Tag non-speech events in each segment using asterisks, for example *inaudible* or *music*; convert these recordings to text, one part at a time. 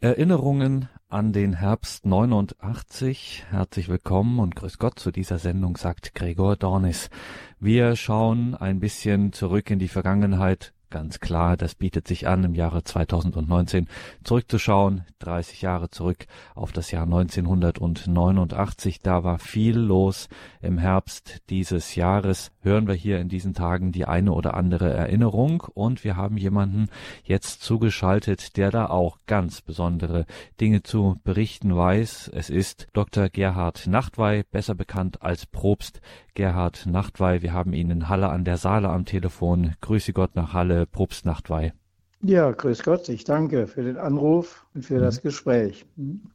Erinnerungen an den Herbst 89. Herzlich willkommen und grüß Gott zu dieser Sendung, sagt Gregor Dornis. Wir schauen ein bisschen zurück in die Vergangenheit, Ganz klar, das bietet sich an, im Jahre 2019 zurückzuschauen, 30 Jahre zurück auf das Jahr 1989. Da war viel los. Im Herbst dieses Jahres hören wir hier in diesen Tagen die eine oder andere Erinnerung und wir haben jemanden jetzt zugeschaltet, der da auch ganz besondere Dinge zu berichten weiß. Es ist Dr. Gerhard Nachtwey, besser bekannt als Probst Gerhard Nachtwey. Wir haben ihn in Halle an der Saale am Telefon. Grüße Gott nach Halle, Propst Nachtwey. Ja, grüß Gott. Ich danke für den Anruf und für mhm. das Gespräch. Mhm.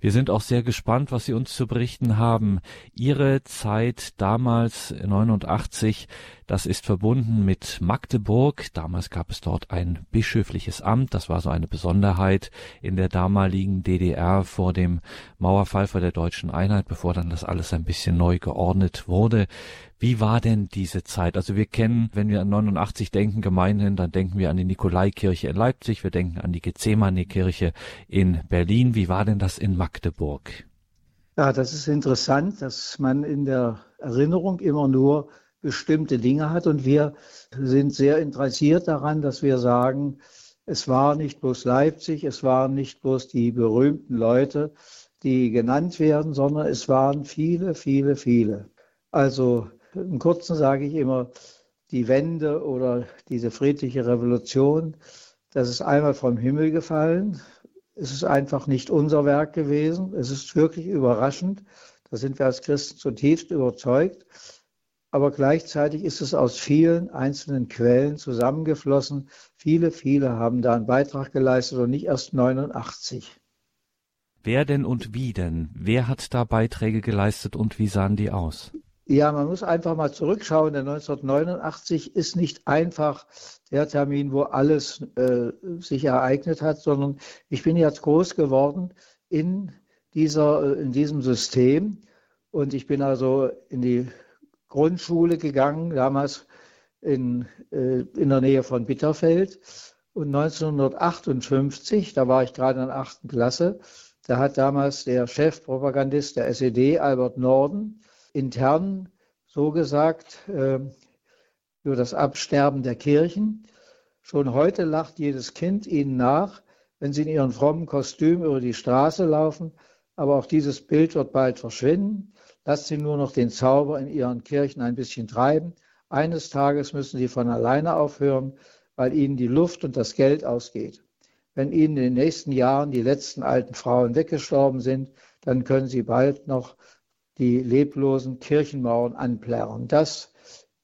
Wir sind auch sehr gespannt, was Sie uns zu berichten haben. Ihre Zeit damals 89, das ist verbunden mit Magdeburg. Damals gab es dort ein bischöfliches Amt. Das war so eine Besonderheit in der damaligen DDR vor dem Mauerfall, vor der deutschen Einheit, bevor dann das alles ein bisschen neu geordnet wurde. Wie war denn diese Zeit? Also wir kennen, wenn wir an 89 denken, gemeinhin, dann denken wir an die Nikolaikirche in Leipzig, wir denken an die Gethsemane-Kirche in Berlin. Wie war denn das in Magdeburg? Ja, das ist interessant, dass man in der Erinnerung immer nur bestimmte Dinge hat und wir sind sehr interessiert daran, dass wir sagen, es war nicht bloß Leipzig, es waren nicht bloß die berühmten Leute, die genannt werden, sondern es waren viele, viele, viele. Also im Kurzen sage ich immer, die Wende oder diese friedliche Revolution, das ist einmal vom Himmel gefallen. Es ist einfach nicht unser Werk gewesen. Es ist wirklich überraschend. Da sind wir als Christen zutiefst überzeugt. Aber gleichzeitig ist es aus vielen einzelnen Quellen zusammengeflossen. Viele, viele haben da einen Beitrag geleistet und nicht erst 89. Wer denn und wie denn? Wer hat da Beiträge geleistet und wie sahen die aus? Ja, man muss einfach mal zurückschauen. Der 1989 ist nicht einfach der Termin, wo alles äh, sich ereignet hat, sondern ich bin jetzt groß geworden in, dieser, äh, in diesem System. Und ich bin also in die Grundschule gegangen, damals in, äh, in der Nähe von Bitterfeld. Und 1958, da war ich gerade in der achten Klasse, da hat damals der Chefpropagandist der SED, Albert Norden, intern so gesagt äh, über das Absterben der Kirchen. Schon heute lacht jedes Kind ihnen nach, wenn sie in ihren frommen Kostüm über die Straße laufen, aber auch dieses Bild wird bald verschwinden. Lasst sie nur noch den Zauber in ihren Kirchen ein bisschen treiben. Eines Tages müssen sie von alleine aufhören, weil ihnen die Luft und das Geld ausgeht. Wenn ihnen in den nächsten Jahren die letzten alten Frauen weggestorben sind, dann können sie bald noch die leblosen Kirchenmauern anplärren. Das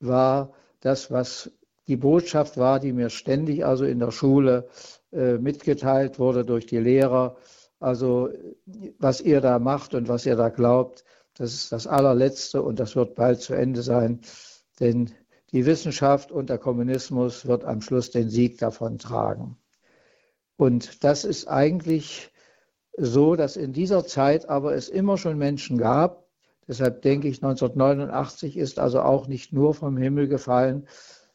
war das, was die Botschaft war, die mir ständig also in der Schule äh, mitgeteilt wurde durch die Lehrer. Also was ihr da macht und was ihr da glaubt, das ist das allerletzte und das wird bald zu Ende sein. Denn die Wissenschaft und der Kommunismus wird am Schluss den Sieg davon tragen. Und das ist eigentlich so, dass in dieser Zeit aber es immer schon Menschen gab, Deshalb denke ich, 1989 ist also auch nicht nur vom Himmel gefallen,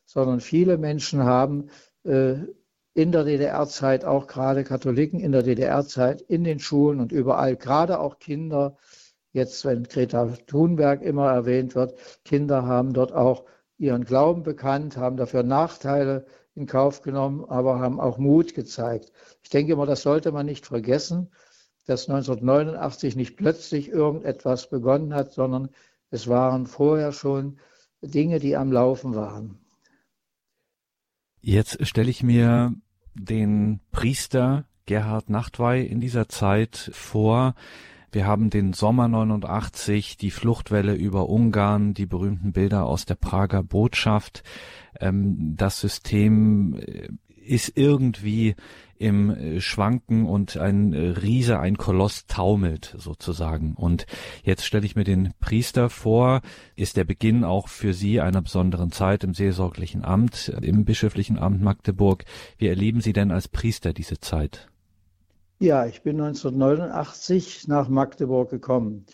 sondern viele Menschen haben äh, in der DDR-Zeit, auch gerade Katholiken in der DDR-Zeit, in den Schulen und überall, gerade auch Kinder, jetzt wenn Greta Thunberg immer erwähnt wird, Kinder haben dort auch ihren Glauben bekannt, haben dafür Nachteile in Kauf genommen, aber haben auch Mut gezeigt. Ich denke immer, das sollte man nicht vergessen dass 1989 nicht plötzlich irgendetwas begonnen hat, sondern es waren vorher schon Dinge, die am Laufen waren. Jetzt stelle ich mir den Priester Gerhard Nachtwey in dieser Zeit vor. Wir haben den Sommer 89, die Fluchtwelle über Ungarn, die berühmten Bilder aus der Prager Botschaft. Ähm, das System äh, ist irgendwie im äh, Schwanken und ein äh, Riese, ein Koloss taumelt sozusagen. Und jetzt stelle ich mir den Priester vor, ist der Beginn auch für Sie einer besonderen Zeit im seelsorglichen Amt, im bischöflichen Amt Magdeburg. Wie erleben Sie denn als Priester diese Zeit? Ja, ich bin 1989 nach Magdeburg gekommen.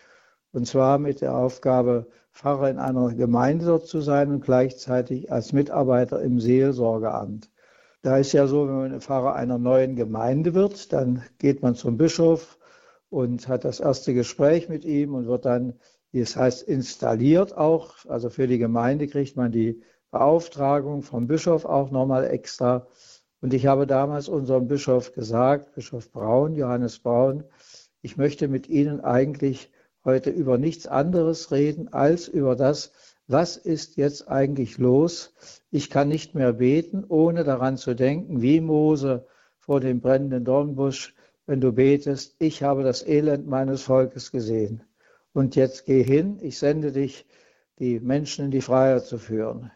Und zwar mit der Aufgabe, Pfarrer in einer Gemeinde zu sein und gleichzeitig als Mitarbeiter im Seelsorgeamt. Da ist ja so, wenn man Pfarrer einer neuen Gemeinde wird, dann geht man zum Bischof und hat das erste Gespräch mit ihm und wird dann, wie es heißt, installiert auch. Also für die Gemeinde kriegt man die Beauftragung vom Bischof auch nochmal extra. Und ich habe damals unserem Bischof gesagt, Bischof Braun, Johannes Braun, ich möchte mit Ihnen eigentlich heute über nichts anderes reden als über das, was ist jetzt eigentlich los? Ich kann nicht mehr beten, ohne daran zu denken, wie Mose vor dem brennenden Dornbusch, wenn du betest, ich habe das Elend meines Volkes gesehen. Und jetzt geh hin, ich sende dich, die Menschen in die Freiheit zu führen.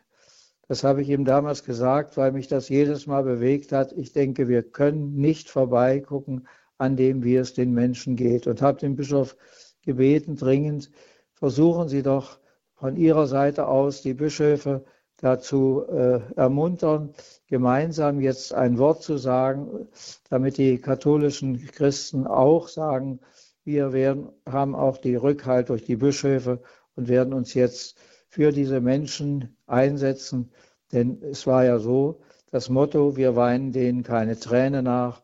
Das habe ich ihm damals gesagt, weil mich das jedes Mal bewegt hat. Ich denke, wir können nicht vorbeigucken an dem, wie es den Menschen geht. Und habe den Bischof gebeten, dringend, versuchen Sie doch von Ihrer Seite aus die Bischöfe dazu äh, ermuntern, gemeinsam jetzt ein Wort zu sagen, damit die katholischen Christen auch sagen, wir werden, haben auch die Rückhalt durch die Bischöfe und werden uns jetzt für diese Menschen einsetzen. Denn es war ja so, das Motto, wir weinen denen keine Träne nach.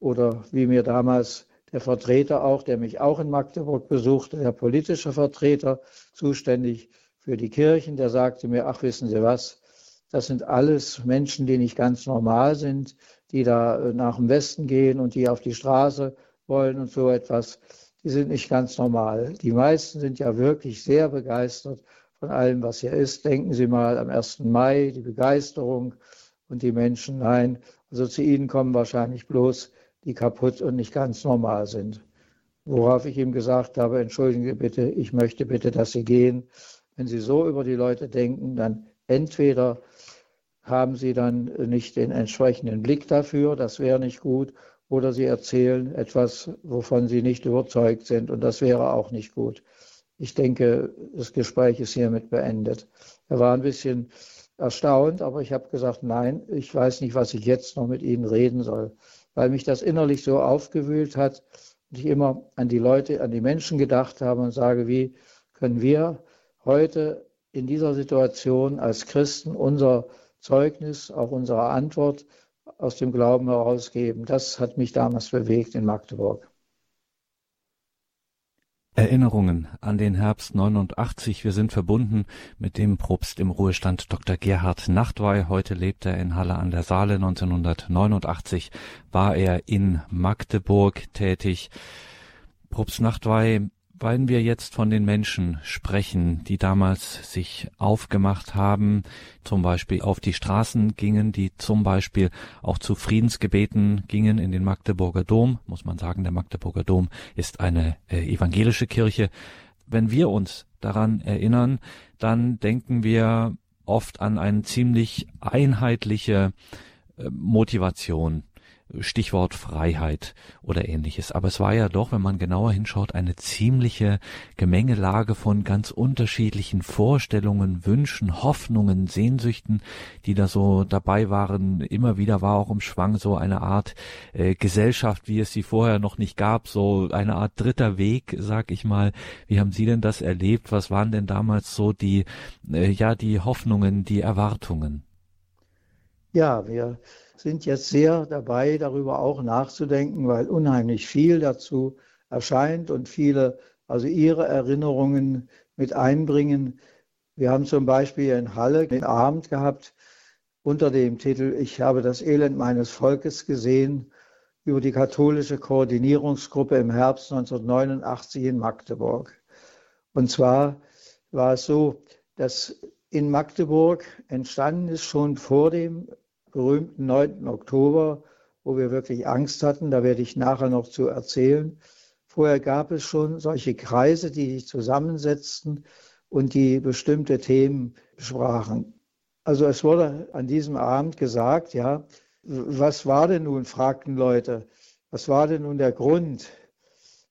Oder wie mir damals der Vertreter auch, der mich auch in Magdeburg besuchte, der politische Vertreter, zuständig für die Kirchen, der sagte mir, ach wissen Sie was, das sind alles Menschen, die nicht ganz normal sind, die da äh, nach dem Westen gehen und die auf die Straße wollen und so etwas. Die sind nicht ganz normal. Die meisten sind ja wirklich sehr begeistert von allem, was hier ist. Denken Sie mal am 1. Mai, die Begeisterung und die Menschen. Nein, also zu Ihnen kommen wahrscheinlich bloß die kaputt und nicht ganz normal sind. Worauf ich ihm gesagt habe, entschuldigen Sie bitte, ich möchte bitte, dass Sie gehen. Wenn Sie so über die Leute denken, dann entweder haben Sie dann nicht den entsprechenden Blick dafür, das wäre nicht gut, oder Sie erzählen etwas, wovon Sie nicht überzeugt sind, und das wäre auch nicht gut. Ich denke, das Gespräch ist hiermit beendet. Er war ein bisschen erstaunt, aber ich habe gesagt, nein, ich weiß nicht, was ich jetzt noch mit Ihnen reden soll weil mich das innerlich so aufgewühlt hat und ich immer an die Leute, an die Menschen gedacht habe und sage, wie können wir heute in dieser Situation als Christen unser Zeugnis, auch unsere Antwort aus dem Glauben herausgeben. Das hat mich damals bewegt in Magdeburg. Erinnerungen an den Herbst 89. Wir sind verbunden mit dem Propst im Ruhestand Dr. Gerhard Nachtwey. Heute lebt er in Halle an der Saale. 1989 war er in Magdeburg tätig. Propst Nachtwey weil wir jetzt von den Menschen sprechen, die damals sich aufgemacht haben, zum Beispiel auf die Straßen gingen, die zum Beispiel auch zu Friedensgebeten gingen in den Magdeburger Dom, muss man sagen, der Magdeburger Dom ist eine äh, evangelische Kirche. Wenn wir uns daran erinnern, dann denken wir oft an eine ziemlich einheitliche äh, Motivation Stichwort Freiheit oder ähnliches. Aber es war ja doch, wenn man genauer hinschaut, eine ziemliche Gemengelage von ganz unterschiedlichen Vorstellungen, Wünschen, Hoffnungen, Sehnsüchten, die da so dabei waren. Immer wieder war auch im Schwang so eine Art äh, Gesellschaft, wie es sie vorher noch nicht gab, so eine Art dritter Weg, sag ich mal. Wie haben Sie denn das erlebt? Was waren denn damals so die, äh, ja, die Hoffnungen, die Erwartungen? Ja, wir sind jetzt sehr dabei, darüber auch nachzudenken, weil unheimlich viel dazu erscheint und viele also ihre Erinnerungen mit einbringen. Wir haben zum Beispiel in Halle den Abend gehabt unter dem Titel Ich habe das Elend meines Volkes gesehen über die katholische Koordinierungsgruppe im Herbst 1989 in Magdeburg. Und zwar war es so, dass in Magdeburg entstanden ist schon vor dem berühmten 9. Oktober, wo wir wirklich Angst hatten. Da werde ich nachher noch zu erzählen. Vorher gab es schon solche Kreise, die sich zusammensetzten und die bestimmte Themen besprachen. Also es wurde an diesem Abend gesagt, ja, was war denn nun, fragten Leute, was war denn nun der Grund?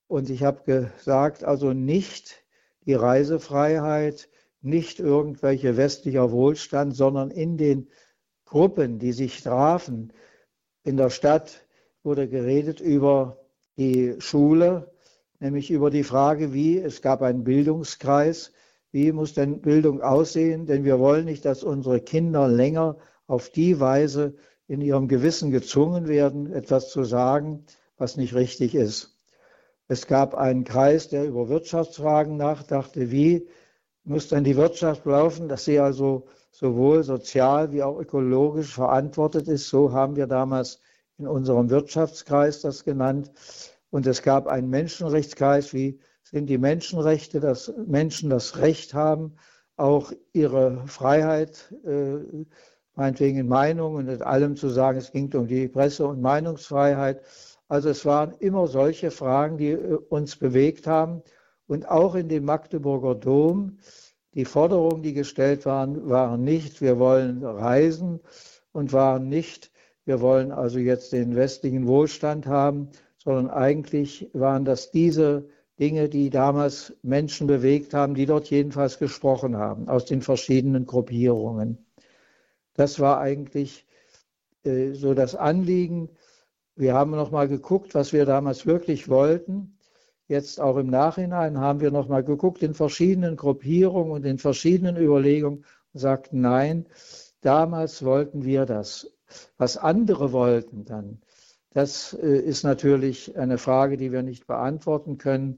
Und ich habe gesagt, also nicht die Reisefreiheit, nicht irgendwelche westlicher Wohlstand, sondern in den Gruppen, die sich trafen. In der Stadt wurde geredet über die Schule, nämlich über die Frage, wie, es gab einen Bildungskreis, wie muss denn Bildung aussehen? Denn wir wollen nicht, dass unsere Kinder länger auf die Weise in ihrem Gewissen gezwungen werden, etwas zu sagen, was nicht richtig ist. Es gab einen Kreis, der über Wirtschaftsfragen nachdachte, wie muss denn die Wirtschaft laufen, dass sie also sowohl sozial wie auch ökologisch verantwortet ist. So haben wir damals in unserem Wirtschaftskreis das genannt. Und es gab einen Menschenrechtskreis, wie sind die Menschenrechte, dass Menschen das Recht haben, auch ihre Freiheit, äh, meinetwegen in Meinungen und in allem zu sagen, es ging um die Presse- und Meinungsfreiheit. Also es waren immer solche Fragen, die äh, uns bewegt haben. Und auch in dem Magdeburger Dom, die Forderungen, die gestellt waren, waren nicht, wir wollen reisen und waren nicht, wir wollen also jetzt den westlichen Wohlstand haben, sondern eigentlich waren das diese Dinge, die damals Menschen bewegt haben, die dort jedenfalls gesprochen haben, aus den verschiedenen Gruppierungen. Das war eigentlich äh, so das Anliegen. Wir haben noch mal geguckt, was wir damals wirklich wollten. Jetzt auch im Nachhinein haben wir noch mal geguckt in verschiedenen Gruppierungen und in verschiedenen Überlegungen und sagten, nein, damals wollten wir das. Was andere wollten dann, das äh, ist natürlich eine Frage, die wir nicht beantworten können.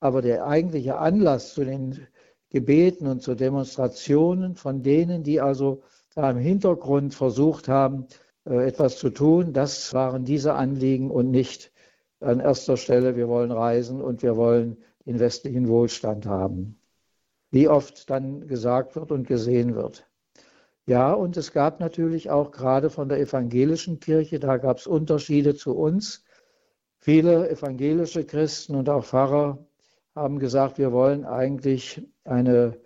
Aber der eigentliche Anlass zu den Gebeten und zu Demonstrationen von denen, die also da im Hintergrund versucht haben, äh, etwas zu tun, das waren diese Anliegen und nicht an erster Stelle, wir wollen reisen und wir wollen den westlichen Wohlstand haben. Wie oft dann gesagt wird und gesehen wird. Ja, und es gab natürlich auch gerade von der evangelischen Kirche, da gab es Unterschiede zu uns. Viele evangelische Christen und auch Pfarrer haben gesagt, wir wollen eigentlich eine,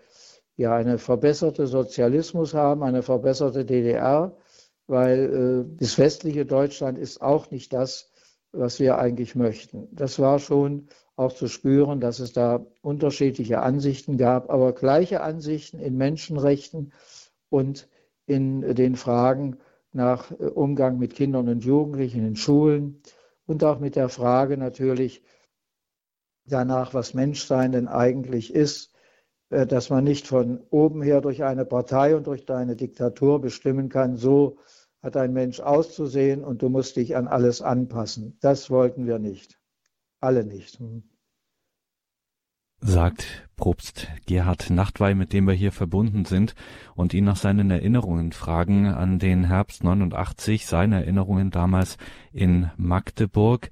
ja, eine verbesserte Sozialismus haben, eine verbesserte DDR, weil äh, das westliche Deutschland ist auch nicht das, was wir eigentlich möchten. Das war schon auch zu spüren, dass es da unterschiedliche Ansichten gab, aber gleiche Ansichten in Menschenrechten und in den Fragen nach äh, Umgang mit Kindern und Jugendlichen in Schulen und auch mit der Frage natürlich danach, was Menschsein denn eigentlich ist, äh, dass man nicht von oben her durch eine Partei und durch eine Diktatur bestimmen kann, so hat ein Mensch auszusehen und du musst dich an alles anpassen. Das wollten wir nicht. Alle nicht. Hm sagt Propst Gerhard Nachtwey, mit dem wir hier verbunden sind und ihn nach seinen Erinnerungen fragen an den Herbst 89, seine Erinnerungen damals in Magdeburg.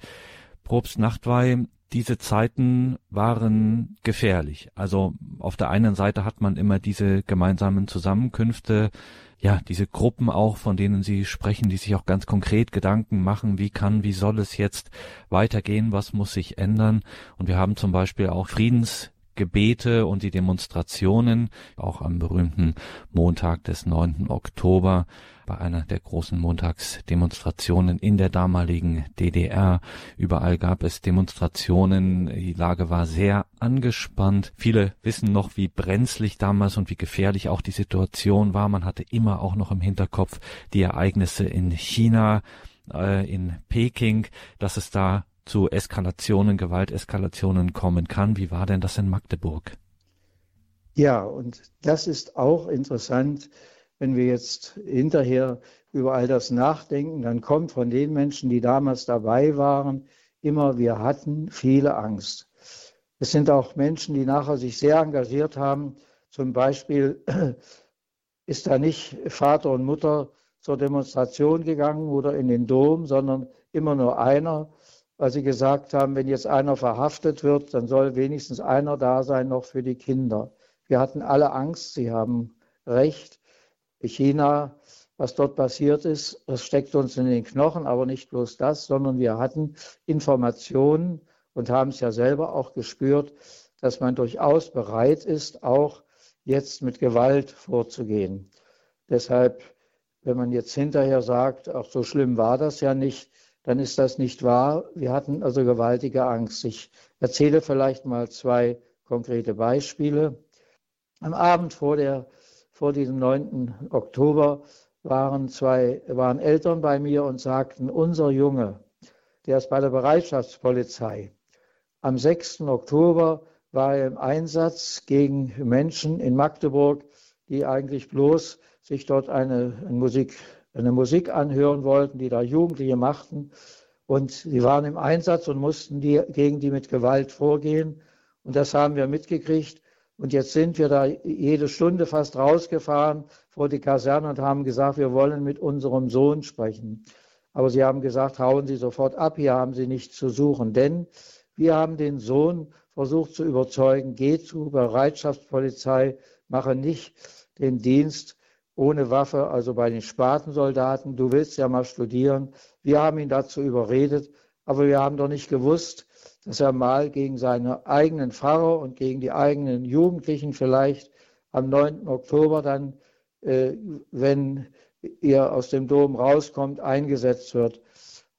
Propst Nachtwey, diese Zeiten waren gefährlich. Also auf der einen Seite hat man immer diese gemeinsamen Zusammenkünfte, ja, diese Gruppen auch, von denen Sie sprechen, die sich auch ganz konkret Gedanken machen, wie kann, wie soll es jetzt weitergehen, was muss sich ändern. Und wir haben zum Beispiel auch Friedensgebete und die Demonstrationen, auch am berühmten Montag des 9. Oktober, bei einer der großen Montagsdemonstrationen in der damaligen DDR. Überall gab es Demonstrationen. Die Lage war sehr angespannt. Viele wissen noch, wie brenzlig damals und wie gefährlich auch die Situation war. Man hatte immer auch noch im Hinterkopf die Ereignisse in China, äh, in Peking, dass es da zu Eskalationen, Gewalteskalationen kommen kann. Wie war denn das in Magdeburg? Ja, und das ist auch interessant, wenn wir jetzt hinterher über all das nachdenken, dann kommt von den Menschen, die damals dabei waren, immer, wir hatten viele Angst. Es sind auch Menschen, die nachher sich sehr engagiert haben. Zum Beispiel *clears throat* ist da nicht Vater und Mutter zur Demonstration gegangen oder in den Dom, sondern immer nur einer, weil sie gesagt haben, wenn jetzt einer verhaftet wird, dann soll wenigstens einer da sein noch für die Kinder. Wir hatten alle Angst, sie haben recht. China, was dort passiert ist, das steckt uns in den Knochen, aber nicht bloß das, sondern wir hatten Informationen und haben es ja selber auch gespürt, dass man durchaus bereit ist, auch jetzt mit Gewalt vorzugehen. Deshalb, wenn man jetzt hinterher sagt, auch so schlimm war das ja nicht, dann ist das nicht wahr. Wir hatten also gewaltige Angst. Ich erzähle vielleicht mal zwei konkrete Beispiele. Am Abend vor der vor diesem 9. Oktober waren zwei, waren Eltern bei mir und sagten, unser Junge, der ist bei der Bereitschaftspolizei. Am 6. Oktober war er im Einsatz gegen Menschen in Magdeburg, die eigentlich bloß sich dort eine, ein Musik, eine Musik anhören wollten, die da Jugendliche machten. Und sie waren im Einsatz und mussten die, gegen die mit Gewalt vorgehen. Und das haben wir mitgekriegt. Und jetzt sind wir da jede Stunde fast rausgefahren vor die Kaserne und haben gesagt, wir wollen mit unserem Sohn sprechen. Aber sie haben gesagt, hauen Sie sofort ab, hier haben Sie nichts zu suchen. Denn wir haben den Sohn versucht zu überzeugen, geh zu Bereitschaftspolizei, mache nicht den Dienst ohne Waffe, also bei den Spatensoldaten. Du willst ja mal studieren. Wir haben ihn dazu überredet, aber wir haben doch nicht gewusst, dass er mal gegen seine eigenen Pfarrer und gegen die eigenen Jugendlichen vielleicht am 9. Oktober dann, äh, wenn ihr aus dem Dom rauskommt, eingesetzt wird.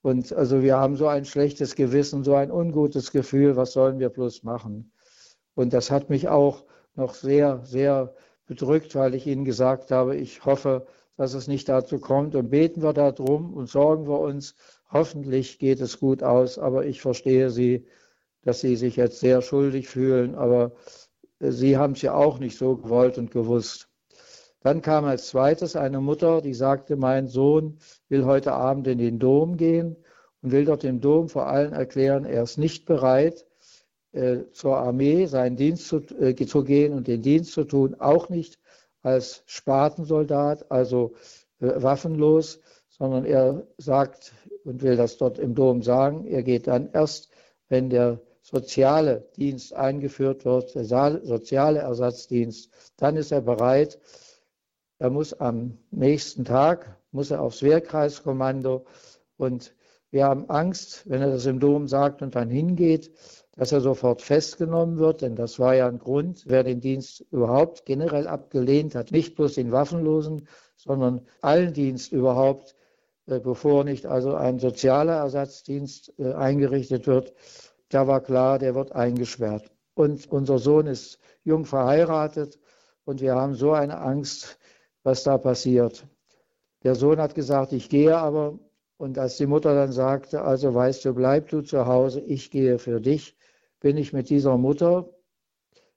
Und also wir haben so ein schlechtes Gewissen, so ein ungutes Gefühl, was sollen wir bloß machen? Und das hat mich auch noch sehr, sehr bedrückt, weil ich Ihnen gesagt habe, ich hoffe, dass es nicht dazu kommt und beten wir darum und sorgen wir uns, Hoffentlich geht es gut aus, aber ich verstehe Sie, dass Sie sich jetzt sehr schuldig fühlen, aber äh, Sie haben es ja auch nicht so gewollt und gewusst. Dann kam als zweites eine Mutter, die sagte, mein Sohn will heute Abend in den Dom gehen und will dort im Dom vor allen erklären, er ist nicht bereit, äh, zur Armee seinen Dienst zu, äh, zu, gehen und den Dienst zu tun, auch nicht als Spatensoldat, also äh, waffenlos, sondern er sagt, und will das dort im Dom sagen. Er geht dann erst, wenn der soziale Dienst eingeführt wird, der soziale Ersatzdienst, dann ist er bereit. Er muss am nächsten Tag, muss er aufs Wehrkreiskommando und wir haben Angst, wenn er das im Dom sagt und dann hingeht, dass er sofort festgenommen wird, denn das war ja ein Grund, wer den Dienst überhaupt generell abgelehnt hat, nicht bloß den Waffenlosen, sondern allen Dienst überhaupt bevor nicht also ein sozialer Ersatzdienst äh, eingerichtet wird. Da war klar, der wird eingesperrt. Und unser Sohn ist jung verheiratet und wir haben so eine Angst, was da passiert. Der Sohn hat gesagt, ich gehe aber. Und als die Mutter dann sagte, also weißt du, bleib du zu Hause, ich gehe für dich, bin ich mit dieser Mutter,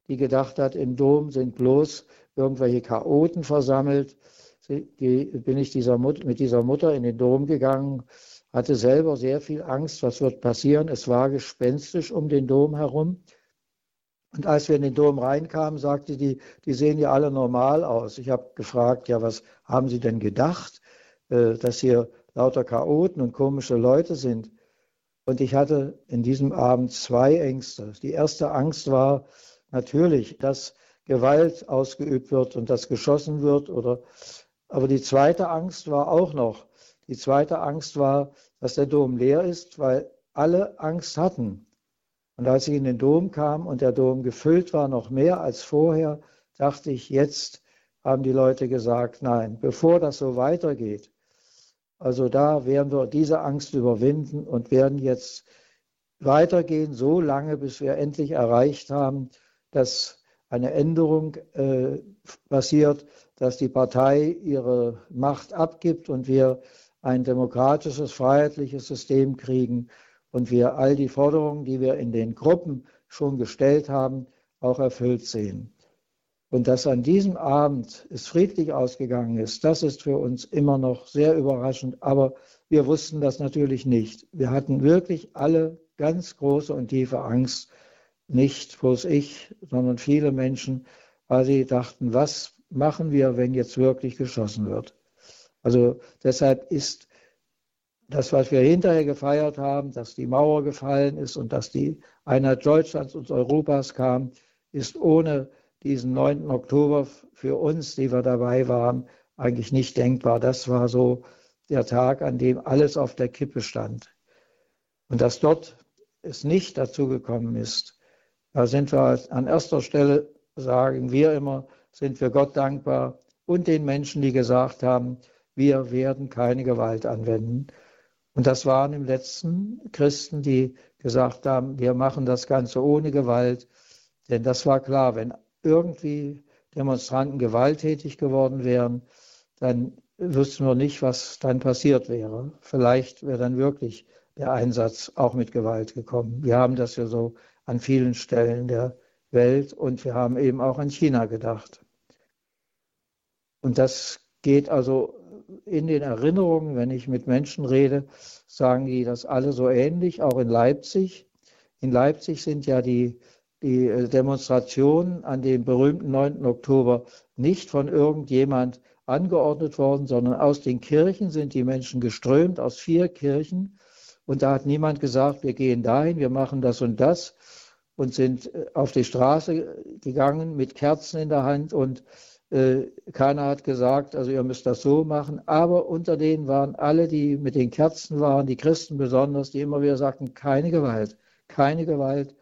die gedacht hat, im Dom sind bloß irgendwelche Chaoten versammelt, bin ich dieser Mut, mit dieser Mutter in den Dom gegangen, hatte selber sehr viel Angst, was wird passieren. Es war gespenstisch um den Dom herum. Und als wir in den Dom reinkamen, sagte die, die sehen ja alle normal aus. Ich habe gefragt, ja, was haben Sie denn gedacht, äh, dass hier lauter Chaoten und komische Leute sind? Und ich hatte in diesem Abend zwei Ängste. Die erste Angst war natürlich, dass Gewalt ausgeübt wird und dass geschossen wird oder aber die zweite Angst war auch noch. Die zweite Angst war, dass der Dom leer ist, weil alle Angst hatten. Und als ich in den Dom kam und der Dom gefüllt war, noch mehr als vorher, dachte ich, jetzt haben die Leute gesagt, nein, bevor das so weitergeht, also da werden wir diese Angst überwinden und werden jetzt weitergehen, so lange, bis wir endlich erreicht haben, dass eine Änderung äh, passiert, dass die Partei ihre Macht abgibt und wir ein demokratisches, freiheitliches System kriegen und wir all die Forderungen, die wir in den Gruppen schon gestellt haben, auch erfüllt sehen. Und dass an diesem Abend es friedlich ausgegangen ist, das ist für uns immer noch sehr überraschend. Aber wir wussten das natürlich nicht. Wir hatten wirklich alle ganz große und tiefe Angst. Nicht bloß ich, sondern viele Menschen, weil sie dachten, was machen wir, wenn jetzt wirklich geschossen wird. Also deshalb ist das, was wir hinterher gefeiert haben, dass die Mauer gefallen ist und dass die Einheit Deutschlands und Europas kam, ist ohne diesen 9. Oktober für uns, die wir dabei waren, eigentlich nicht denkbar. Das war so der Tag, an dem alles auf der Kippe stand. Und dass dort es nicht dazu gekommen ist, da sind wir an erster Stelle, sagen wir immer, sind wir Gott dankbar und den Menschen, die gesagt haben, wir werden keine Gewalt anwenden. Und das waren im letzten Christen, die gesagt haben, wir machen das Ganze ohne Gewalt. Denn das war klar, wenn irgendwie Demonstranten gewalttätig geworden wären, dann wüssten wir nicht, was dann passiert wäre. Vielleicht wäre dann wirklich der Einsatz auch mit Gewalt gekommen. Wir haben das ja so an vielen Stellen der Welt und wir haben eben auch an China gedacht. Und das geht also in den Erinnerungen, wenn ich mit Menschen rede, sagen die das alle so ähnlich, auch in Leipzig. In Leipzig sind ja die, die äh, Demonstrationen an dem berühmten 9. Oktober nicht von irgendjemand angeordnet worden, sondern aus den Kirchen sind die Menschen geströmt, aus vier Kirchen. Und da hat niemand gesagt, wir gehen dahin, wir machen das und das und sind äh, auf die Straße gegangen mit Kerzen in der Hand und äh, keiner hat gesagt, also ihr müsst das so machen. Aber unter denen waren alle, die mit den Kerzen waren, die Christen besonders, die immer wieder sagten, keine Gewalt, keine Gewalt.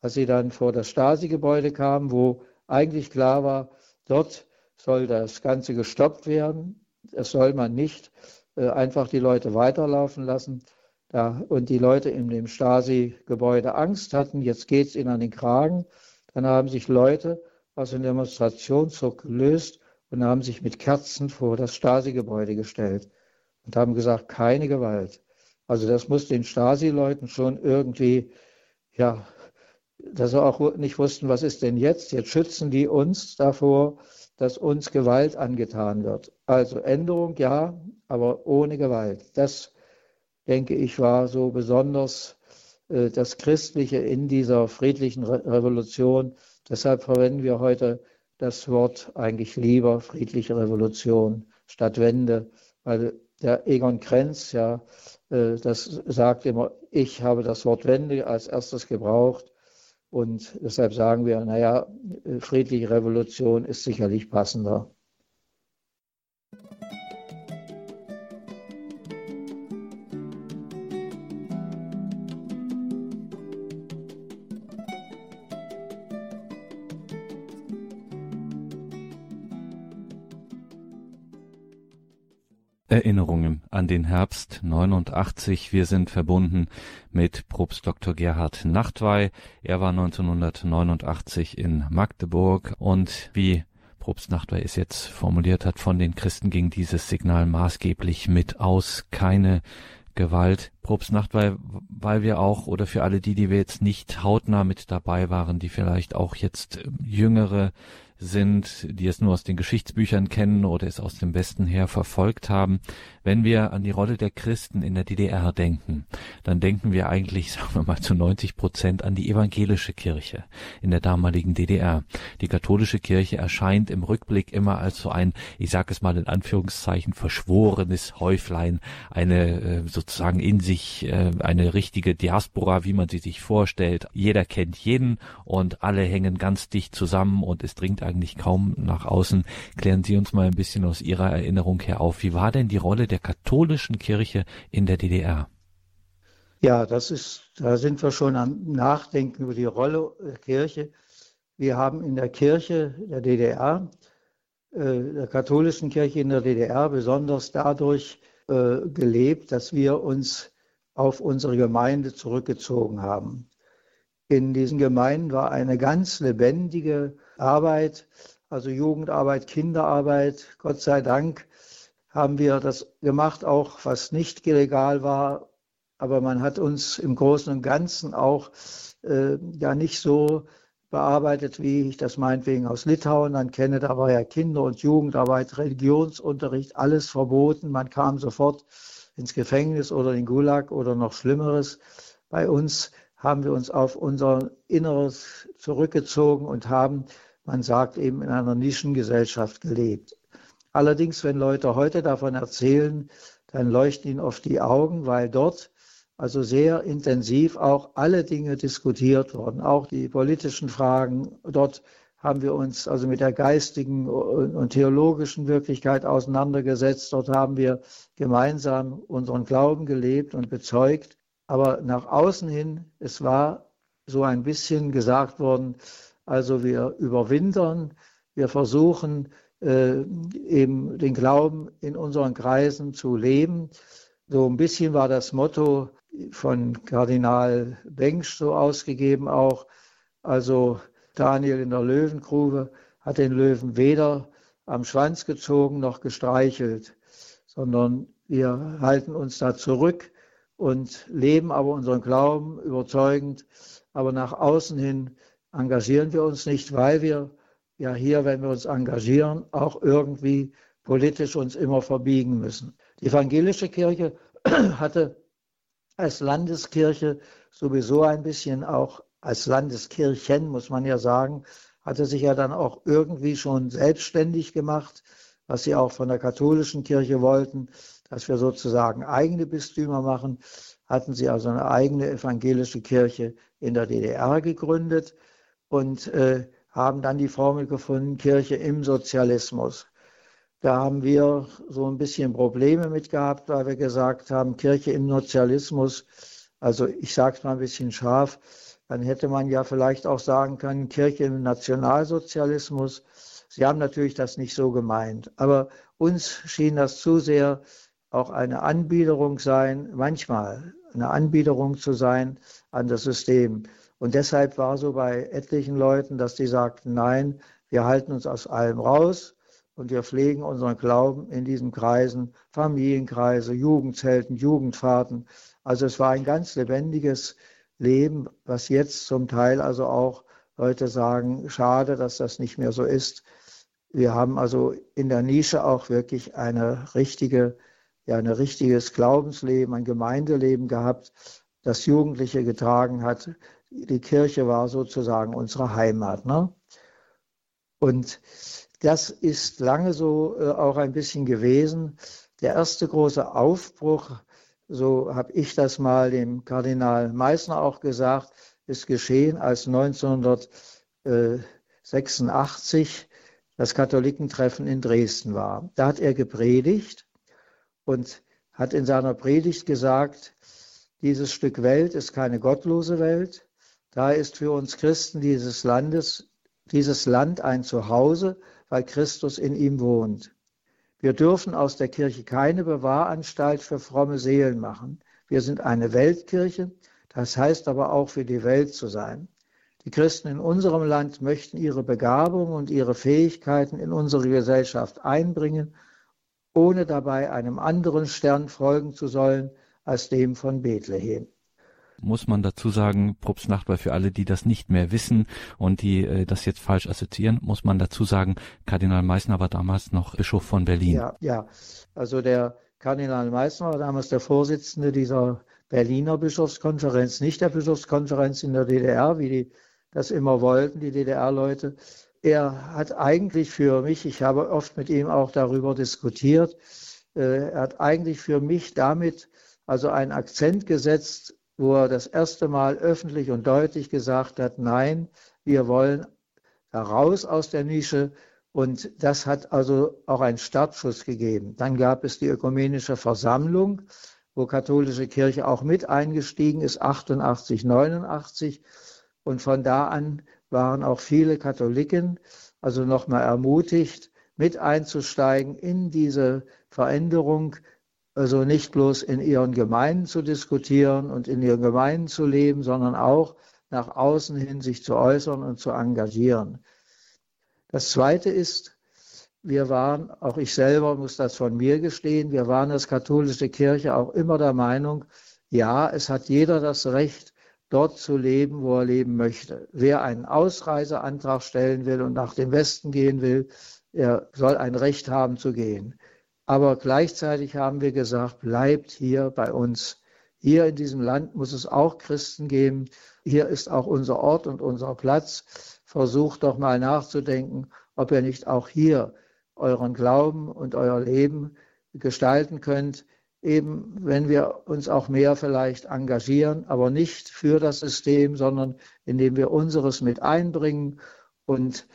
Als sie dann vor das Stasi-Gebäude kamen, wo eigentlich klar war, dort soll das Ganze gestoppt werden. Es soll man nicht äh, einfach die Leute weiterlaufen lassen. Da, und die Leute in dem Stasi-Gebäude Angst hatten, jetzt geht es ihnen an den Kragen. Dann haben sich Leute aus dem Demonstrationszug gelöst und haben sich mit Kerzen vor das Stasi-Gebäude gestellt und haben gesagt, keine Gewalt. Also das muss den Stasi-Leuten schon irgendwie, ja, dass sie auch nicht wussten, was ist denn jetzt? Jetzt schützen die uns davor, dass uns Gewalt angetan wird. Also Änderung ja, aber ohne Gewalt. Das, denke ich, war so besonders äh, das Christliche in dieser friedlichen Re Revolution, Deshalb verwenden wir heute das Wort eigentlich lieber friedliche Revolution statt Wende, weil der Egon Krenz ja äh, das sagt immer, ich habe das Wort Wende als erstes gebraucht und deshalb sagen wir, naja, äh, friedliche Revolution ist sicherlich passender. Erinnerungen an den Herbst 89. Wir sind verbunden mit Propst Dr. Gerhard Nachtwey. Er war 1989 in Magdeburg und wie Propst Nachtwey es jetzt formuliert hat, von den Christen ging dieses Signal maßgeblich mit aus. Keine Gewalt. Propst Nachtwey, weil wir auch, oder für alle die, die wir jetzt nicht hautnah mit dabei waren, die vielleicht auch jetzt jüngere sind, die es nur aus den Geschichtsbüchern kennen oder es aus dem Westen her verfolgt haben. Wenn wir an die Rolle der Christen in der DDR denken, dann denken wir eigentlich, *laughs* sagen wir mal, zu 90 Prozent an die evangelische Kirche in der damaligen DDR. Die katholische Kirche erscheint im Rückblick immer als so ein, ich sage es mal in Anführungszeichen, verschworenes Häuflein, eine äh, sozusagen in sich äh, eine richtige Diaspora, wie man sie sich vorstellt. Jeder kennt jeden und alle hängen ganz dicht zusammen und es dringt eigentlich kaum nach außen. Klären Sie uns mal ein bisschen aus Ihrer Erinnerung her auf. Wie war denn die Rolle der katholischen Kirche in der DDR? Ja, das ist, da sind wir schon am Nachdenken über die Rolle der Kirche. Wir haben in der Kirche der DDR, äh, der katholischen Kirche in der DDR, besonders dadurch äh, gelebt, dass wir uns auf unsere Gemeinde zurückgezogen haben. In diesen Gemeinden war eine ganz lebendige Arbeit, also Jugendarbeit, Kinderarbeit. Gott sei Dank haben wir das gemacht, auch was nicht illegal war. Aber man hat uns im Großen und Ganzen auch äh, ja nicht so bearbeitet, wie ich das meinetwegen aus Litauen dann kenne. Da war ja Kinder- und Jugendarbeit, Religionsunterricht, alles verboten. Man kam sofort ins Gefängnis oder in Gulag oder noch Schlimmeres. Bei uns haben wir uns auf unser Inneres zurückgezogen und haben, man sagt eben, in einer Nischengesellschaft gelebt. Allerdings, wenn Leute heute davon erzählen, dann leuchten ihnen oft die Augen, weil dort also sehr intensiv auch alle Dinge diskutiert wurden, auch die politischen Fragen. Dort haben wir uns also mit der geistigen und theologischen Wirklichkeit auseinandergesetzt. Dort haben wir gemeinsam unseren Glauben gelebt und bezeugt. Aber nach außen hin, es war so ein bisschen gesagt worden, also wir überwintern, wir versuchen äh, eben den Glauben in unseren Kreisen zu leben. So ein bisschen war das Motto von Kardinal Bengsch so ausgegeben auch. Also Daniel in der Löwengrube hat den Löwen weder am Schwanz gezogen noch gestreichelt, sondern wir halten uns da zurück und leben aber unseren Glauben überzeugend. Aber nach außen hin engagieren wir uns nicht, weil wir ja hier, wenn wir uns engagieren, auch irgendwie politisch uns immer verbiegen müssen. Die evangelische Kirche *clears throat* hatte als Landeskirche sowieso ein bisschen auch als Landeskirchen, muss man ja sagen, hatte sich ja dann auch irgendwie schon selbstständig gemacht, was sie auch von der katholischen Kirche wollten, dass wir sozusagen eigene Bistümer machen, hatten sie also eine eigene evangelische Kirche in der DDR gegründet und äh, haben dann die Formel gefunden, Kirche im Sozialismus. Da haben wir so ein bisschen Probleme mit gehabt, weil wir gesagt haben, Kirche im Sozialismus, also ich sage es mal ein bisschen scharf, dann hätte man ja vielleicht auch sagen können, Kirche im Nationalsozialismus. Sie haben natürlich das nicht so gemeint, aber uns schien das zu sehr auch eine Anbiederung sein, manchmal eine Anbiederung zu sein an das System. Und deshalb war so bei etlichen Leuten, dass die sagten, nein, wir halten uns aus allem raus und wir pflegen unseren Glauben in diesen Kreisen, Familienkreise, Jugendzelten, Jugendfahrten. Also es war ein ganz lebendiges leben, was jetzt zum Teil also auch Leute sagen, schade, dass das nicht mehr so ist. Wir haben also in der Nische auch wirklich eine richtige, ja, ein richtiges Glaubensleben, ein Gemeindeleben gehabt, das Jugendliche getragen hat. Die Kirche war sozusagen unsere Heimat. Ne? Und das ist lange so äh, auch ein bisschen gewesen. Der erste große Aufbruch so habe ich das mal dem Kardinal Meissner auch gesagt, ist geschehen, als 1986 das Katholikentreffen in Dresden war. Da hat er gepredigt und hat in seiner Predigt gesagt, dieses Stück Welt ist keine gottlose Welt. Da ist für uns Christen dieses Landes, dieses Land ein Zuhause, weil Christus in ihm wohnt. Wir dürfen aus der Kirche keine Bewahranstalt für fromme Seelen machen. Wir sind eine Weltkirche, das heißt aber auch für die Welt zu sein. Die Christen in unserem Land möchten ihre Begabung und ihre Fähigkeiten in unsere Gesellschaft einbringen, ohne dabei einem anderen Stern folgen zu sollen als dem von Bethlehem muss man dazu sagen, Probst Nachbar für alle, die das nicht mehr wissen und die äh, das jetzt falsch assoziieren, muss man dazu sagen, Kardinal Meissner war damals noch Bischof von Berlin. Ja, ja. Also der Kardinal Meissner war damals der Vorsitzende dieser Berliner Bischofskonferenz, nicht der Bischofskonferenz in der DDR, wie die das immer wollten, die DDR-Leute. Er hat eigentlich für mich, ich habe oft mit ihm auch darüber diskutiert, äh, er hat eigentlich für mich damit also einen Akzent gesetzt wo er das erste Mal öffentlich und deutlich gesagt hat, nein, wir wollen heraus aus der Nische. Und das hat also auch einen Startschuss gegeben. Dann gab es die Ökumenische Versammlung, wo katholische Kirche auch mit eingestiegen ist, 88, 89. Und von da an waren auch viele Katholiken also nochmal ermutigt, mit einzusteigen in diese Veränderung also nicht bloß in ihren Gemeinden zu diskutieren und in ihren Gemeinden zu leben, sondern auch nach außen hin sich zu äußern und zu engagieren. Das Zweite ist, wir waren, auch ich selber muss das von mir gestehen, wir waren als katholische Kirche auch immer der Meinung, ja, es hat jeder das Recht, dort zu leben, wo er leben möchte. Wer einen Ausreiseantrag stellen will und nach dem Westen gehen will, er soll ein Recht haben zu gehen. Aber gleichzeitig haben wir gesagt, bleibt hier bei uns. Hier in diesem Land muss es auch Christen geben. Hier ist auch unser Ort und unser Platz. Versucht doch mal nachzudenken, ob ihr nicht auch hier euren Glauben und euer Leben gestalten könnt, eben wenn wir uns auch mehr vielleicht engagieren, aber nicht für das System, sondern indem wir unseres mit einbringen. Und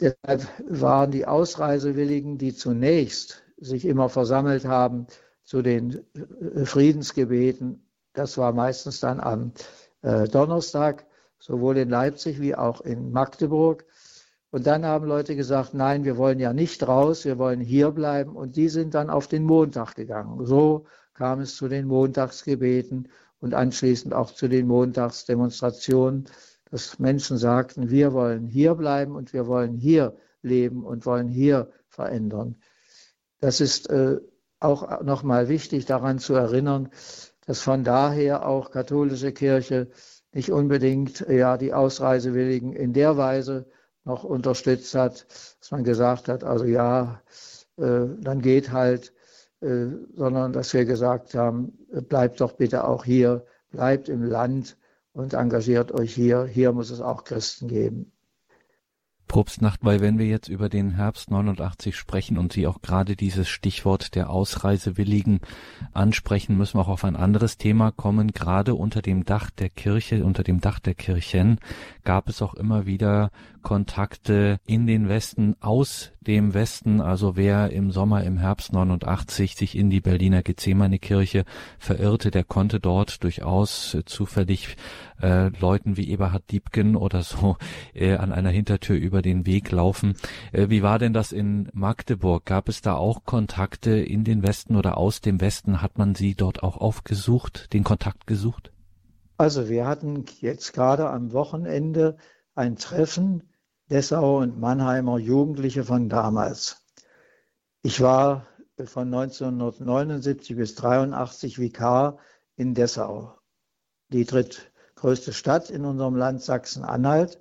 deshalb waren die Ausreisewilligen, die zunächst sich immer versammelt haben zu den äh, Friedensgebeten. Das war meistens dann am äh, Donnerstag, sowohl in Leipzig wie auch in Magdeburg. Und dann haben Leute gesagt, nein, wir wollen ja nicht raus, wir wollen hier bleiben. Und die sind dann auf den Montag gegangen. So kam es zu den Montagsgebeten und anschließend auch zu den Montagsdemonstrationen, dass Menschen sagten, wir wollen hier bleiben und wir wollen hier leben und wollen hier verändern. Das ist äh, auch nochmal wichtig daran zu erinnern, dass von daher auch katholische Kirche nicht unbedingt ja die Ausreisewilligen in der Weise noch unterstützt hat, dass man gesagt hat, also ja, äh, dann geht halt, äh, sondern dass wir gesagt haben, bleibt doch bitte auch hier, bleibt im Land und engagiert euch hier. Hier muss es auch Christen geben. Propstnacht, weil wenn wir jetzt über den Herbst 89 sprechen und Sie auch gerade dieses Stichwort der Ausreisewilligen ansprechen, müssen wir auch auf ein anderes Thema kommen. Gerade unter dem Dach der Kirche, unter dem Dach der Kirchen gab es auch immer wieder Kontakte in den Westen, aus dem Westen. Also wer im Sommer, im Herbst 89 sich in die Berliner Gethsemane-Kirche verirrte, der konnte dort durchaus zufällig äh, Leuten wie Eberhard Diebken oder so *laughs* äh, an einer Hintertür über den Weg laufen. Äh, wie war denn das in Magdeburg? Gab es da auch Kontakte in den Westen oder aus dem Westen? Hat man sie dort auch aufgesucht, den Kontakt gesucht? Also wir hatten jetzt gerade am Wochenende ein Treffen Dessau und Mannheimer Jugendliche von damals. Ich war von 1979 bis 83 Vikar in Dessau, die drittgrößte Stadt in unserem Land Sachsen-Anhalt.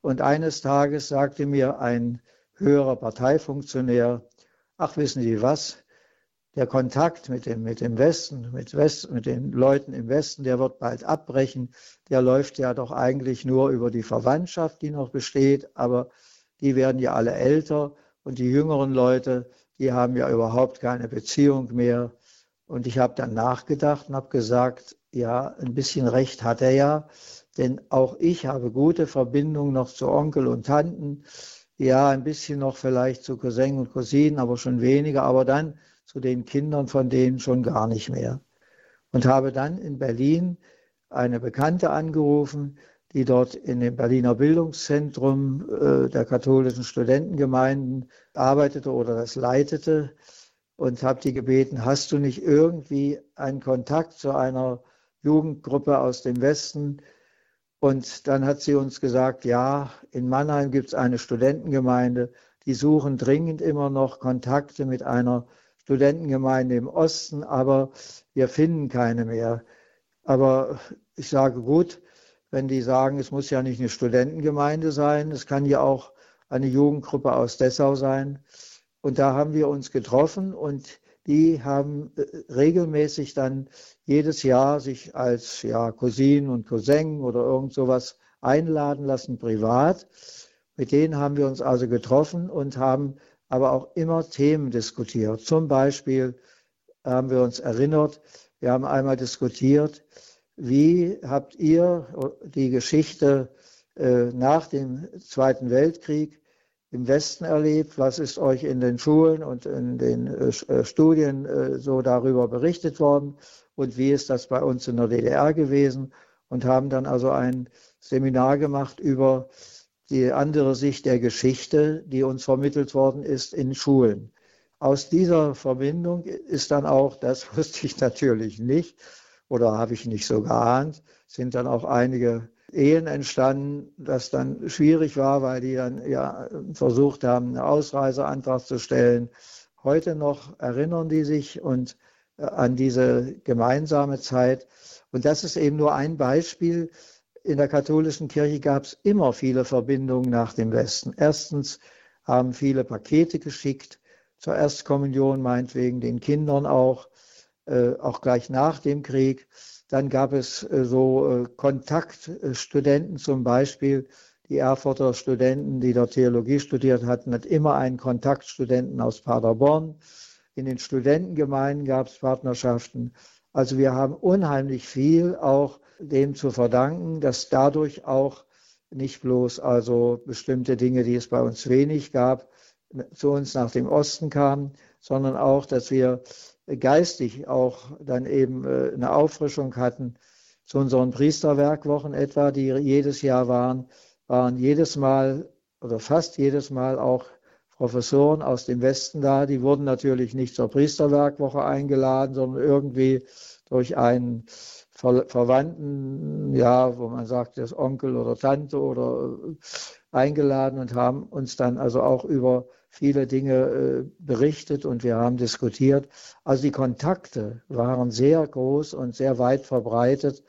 Und eines Tages sagte mir ein höherer Parteifunktionär, ach wissen Sie was, der Kontakt mit dem, mit dem Westen, mit, West, mit den Leuten im Westen, der wird bald abbrechen. Der läuft ja doch eigentlich nur über die Verwandtschaft, die noch besteht, aber die werden ja alle älter und die jüngeren Leute, die haben ja überhaupt keine Beziehung mehr. Und ich habe dann nachgedacht und habe gesagt, ja, ein bisschen recht hat er ja, denn auch ich habe gute Verbindungen noch zu Onkel und Tanten, ja, ein bisschen noch vielleicht zu Cousin und Cousinen, aber schon weniger, aber dann zu den Kindern von denen schon gar nicht mehr. Und habe dann in Berlin eine Bekannte angerufen, die dort in dem Berliner Bildungszentrum äh, der katholischen Studentengemeinden arbeitete oder das leitete und habe die gebeten, hast du nicht irgendwie einen Kontakt zu einer Jugendgruppe aus dem Westen? Und dann hat sie uns gesagt, ja, in Mannheim gibt es eine Studentengemeinde, die suchen dringend immer noch Kontakte mit einer Studentengemeinde im Osten, aber wir finden keine mehr. Aber ich sage gut, wenn die sagen, es muss ja nicht eine Studentengemeinde sein, es kann ja auch eine Jugendgruppe aus Dessau sein. Und da haben wir uns getroffen und die haben äh, regelmäßig dann jedes Jahr sich als ja, Cousin und Cousin oder irgend sowas einladen lassen, privat. Mit denen haben wir uns also getroffen und haben aber auch immer Themen diskutiert. Zum Beispiel haben wir uns erinnert, wir haben einmal diskutiert, wie habt ihr die Geschichte äh, nach dem Zweiten Weltkrieg im Westen erlebt? Was ist euch in den Schulen und in den äh, äh, Studien so darüber berichtet worden? Und wie ist das bei uns in der DDR gewesen? Und haben dann also ein Seminar gemacht über die andere Sicht der Geschichte, die uns vermittelt worden ist in Schulen. Aus dieser Verbindung ist dann auch, das *laughs* wusste ich natürlich nicht oder habe ich nicht so geahnt, sind dann auch einige Ehen entstanden, das dann schwierig war, weil die dann ja versucht haben, einen Ausreiseantrag zu stellen. Heute noch erinnern die sich und äh, an diese gemeinsame Zeit. Und das ist eben nur ein Beispiel, in der katholischen Kirche gab es immer viele Verbindungen nach dem Westen. Erstens haben viele Pakete geschickt, zur Erstkommunion meinetwegen, den Kindern auch, äh, auch gleich nach dem Krieg. Dann gab es äh, so äh, Kontaktstudenten zum Beispiel, die Erfurter Studenten, die dort Theologie studiert hatten, hat immer einen Kontaktstudenten aus Paderborn. In den Studentengemeinden gab es Partnerschaften. Also wir haben unheimlich viel auch dem zu verdanken, dass dadurch auch nicht bloß also bestimmte Dinge, die es bei uns wenig gab, zu uns nach dem Osten kamen, sondern auch, dass wir geistig auch dann eben äh, eine Auffrischung hatten. Zu unseren Priesterwerkwochen etwa, die jedes Jahr waren, waren jedes Mal oder fast jedes Mal auch Professoren aus dem Westen da. Die wurden natürlich nicht zur Priesterwerkwoche eingeladen, sondern irgendwie durch einen Ver Verwandten, ja, wo man sagt, das Onkel oder Tante oder äh, eingeladen und haben uns dann also auch über viele Dinge äh, berichtet und wir haben diskutiert. Also die Kontakte waren sehr groß und sehr weit verbreitet.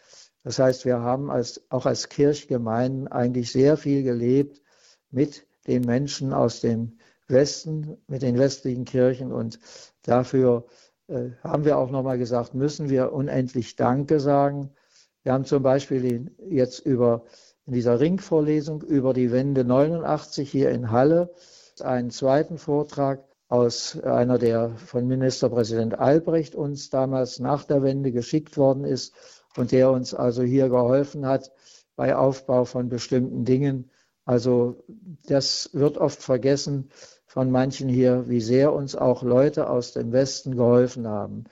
Das heißt, wir haben als, auch als Kirchgemeinden eigentlich sehr viel gelebt mit den Menschen aus dem Westen, mit den westlichen Kirchen. Und dafür haben wir auch nochmal gesagt, müssen wir unendlich Danke sagen. Wir haben zum Beispiel jetzt über in dieser Ringvorlesung über die Wende 89 hier in Halle einen zweiten Vortrag aus einer, der von Ministerpräsident Albrecht uns damals nach der Wende geschickt worden ist und der uns also hier geholfen hat bei Aufbau von bestimmten Dingen. Also das wird oft vergessen von manchen hier, wie sehr uns auch Leute aus dem Westen geholfen haben.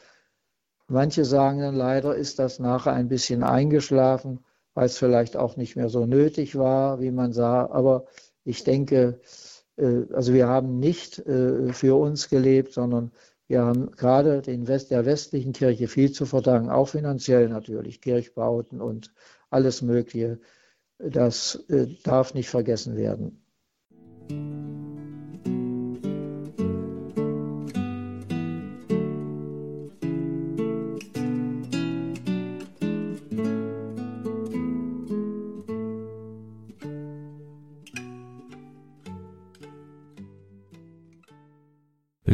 Manche sagen dann leider, ist das nachher ein bisschen eingeschlafen, weil es vielleicht auch nicht mehr so nötig war, wie man sah. Aber ich denke, äh, also wir haben nicht äh, für uns gelebt, sondern wir haben gerade West, der westlichen Kirche viel zu verdanken, auch finanziell natürlich, Kirchbauten und alles Mögliche. Das äh, darf nicht vergessen werden.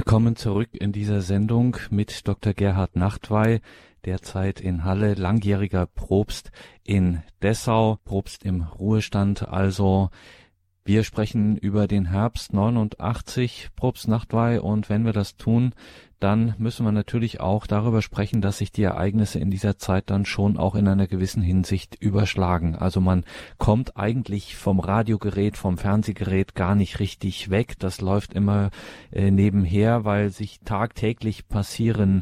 Willkommen zurück in dieser Sendung mit Dr. Gerhard Nachtwey, derzeit in Halle, langjähriger Probst in Dessau, Probst im Ruhestand also. Wir sprechen über den Herbst 89, Probst Nachtwey, und wenn wir das tun, dann müssen wir natürlich auch darüber sprechen, dass sich die Ereignisse in dieser Zeit dann schon auch in einer gewissen Hinsicht überschlagen. Also man kommt eigentlich vom Radiogerät, vom Fernsehgerät gar nicht richtig weg. Das läuft immer äh, nebenher, weil sich tagtäglich passieren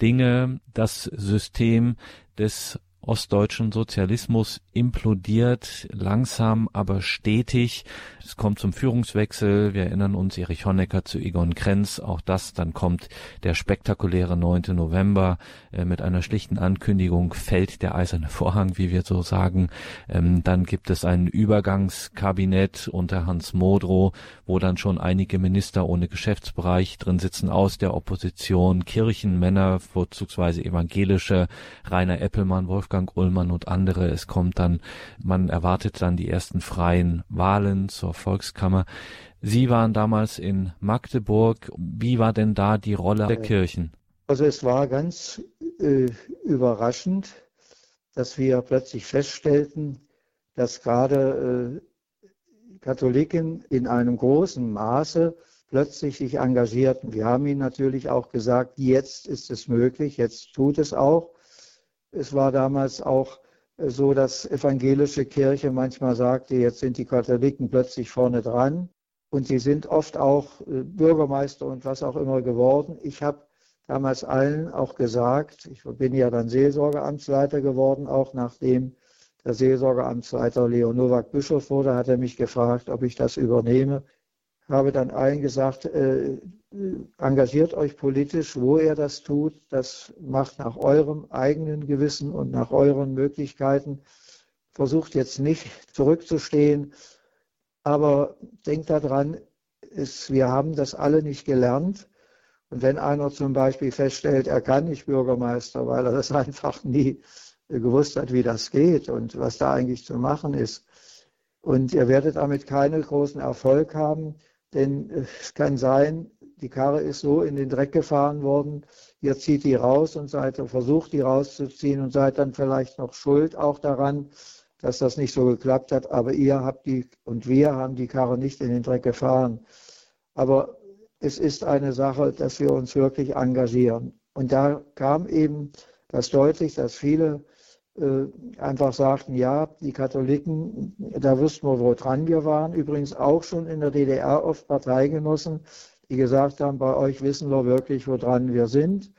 Dinge, das System des ostdeutschen Sozialismus implodiert, langsam aber stetig. Es kommt zum Führungswechsel. Wir erinnern uns Erich Honecker zu Egon Krenz. Auch das. Dann kommt der spektakuläre 9. November äh, mit einer schlichten Ankündigung fällt der eiserne Vorhang, wie wir so sagen. Ähm, dann gibt es ein Übergangskabinett unter Hans Modrow, wo dann schon einige Minister ohne Geschäftsbereich drin sitzen aus der Opposition, Kirchenmänner, vorzugsweise evangelische, Rainer Eppelmann, Wolfgang Ullmann und andere. Es kommt dann, man erwartet dann die ersten freien Wahlen zur Volkskammer. Sie waren damals in Magdeburg. Wie war denn da die Rolle der Kirchen? Also es war ganz äh, überraschend, dass wir plötzlich feststellten, dass gerade äh, Katholiken in einem großen Maße plötzlich sich engagierten. Wir haben ihnen natürlich auch gesagt, jetzt ist es möglich, jetzt tut es auch. Es war damals auch so, dass evangelische Kirche manchmal sagte, jetzt sind die Katholiken plötzlich vorne dran. Und sie sind oft auch äh, Bürgermeister und was auch immer geworden. Ich habe damals allen auch gesagt, ich bin ja dann Seelsorgeamtsleiter geworden, auch nachdem der Seelsorgeamtsleiter Leo Nowak Bischof wurde, hat er mich gefragt, ob ich das übernehme. Habe dann allen gesagt, äh, engagiert euch politisch, wo ihr das tut. Das macht nach eurem eigenen Gewissen und nach euren Möglichkeiten. Versucht jetzt nicht zurückzustehen, aber denkt daran, ist, wir haben das alle nicht gelernt. Und wenn einer zum Beispiel feststellt, er kann nicht Bürgermeister, weil er das *laughs* einfach nie gewusst hat, wie das geht und was da eigentlich zu machen ist, und ihr werdet damit keinen großen Erfolg haben, denn es kann sein, die Karre ist so in den Dreck gefahren worden, ihr zieht die raus und seid versucht, die rauszuziehen und seid dann vielleicht noch schuld auch daran, dass das nicht so geklappt hat. Aber ihr habt die und wir haben die Karre nicht in den Dreck gefahren. Aber es ist eine Sache, dass wir uns wirklich engagieren. Und da kam eben das deutlich, dass viele einfach sagten, ja, die Katholiken, da wüssten wir, wo dran wir waren. Übrigens auch schon in der DDR oft Parteigenossen, die gesagt haben, bei euch wissen wir wirklich, woran wir sind,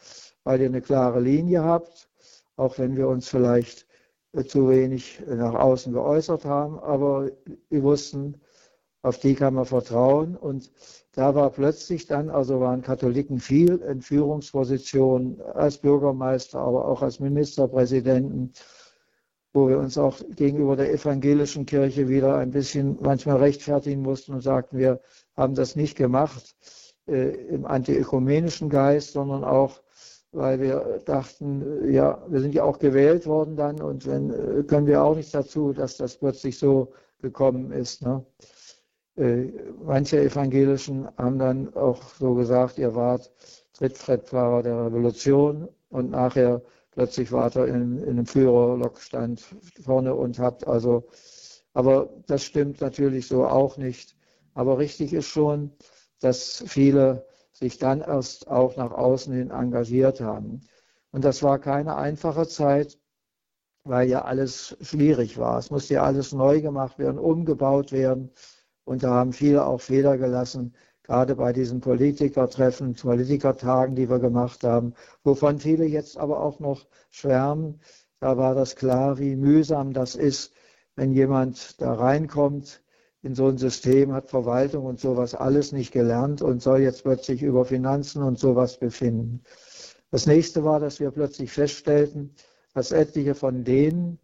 weil ihr eine klare Linie habt, auch wenn wir uns vielleicht äh, zu wenig nach außen geäußert haben, aber wir wussten, auf die kann man vertrauen. Und da war plötzlich dann, also waren Katholiken viel in Führungspositionen als Bürgermeister, aber auch als Ministerpräsidenten, wo wir uns auch gegenüber der evangelischen Kirche wieder ein bisschen manchmal rechtfertigen mussten und sagten, wir haben das nicht gemacht äh, im antiökumenischen Geist, sondern auch, weil wir dachten, äh, ja, wir sind ja auch gewählt worden dann und wenn, äh, können wir auch nichts dazu, dass das plötzlich so gekommen ist. Ne? Äh, manche Evangelischen haben dann auch so gesagt, ihr wart Trittbrettfahrer der Revolution und nachher plötzlich wart ihr in, in einem Führerlockstand vorne und habt also, aber das stimmt natürlich so auch nicht. Aber richtig ist schon, dass viele sich dann erst auch nach außen hin engagiert haben. Und das war keine einfache Zeit, weil ja alles schwierig war. Es musste ja alles neu gemacht werden, umgebaut werden. Und da haben viele auch Fehler gelassen, gerade bei diesen Politikertreffen, Politikertagen, die wir gemacht haben, wovon viele jetzt aber auch noch schwärmen. Da war das klar, wie mühsam das ist, wenn jemand da reinkommt in so ein System, hat Verwaltung und sowas alles nicht gelernt und soll jetzt plötzlich über Finanzen und sowas befinden. Das nächste war, dass wir plötzlich feststellten, dass etliche von denen,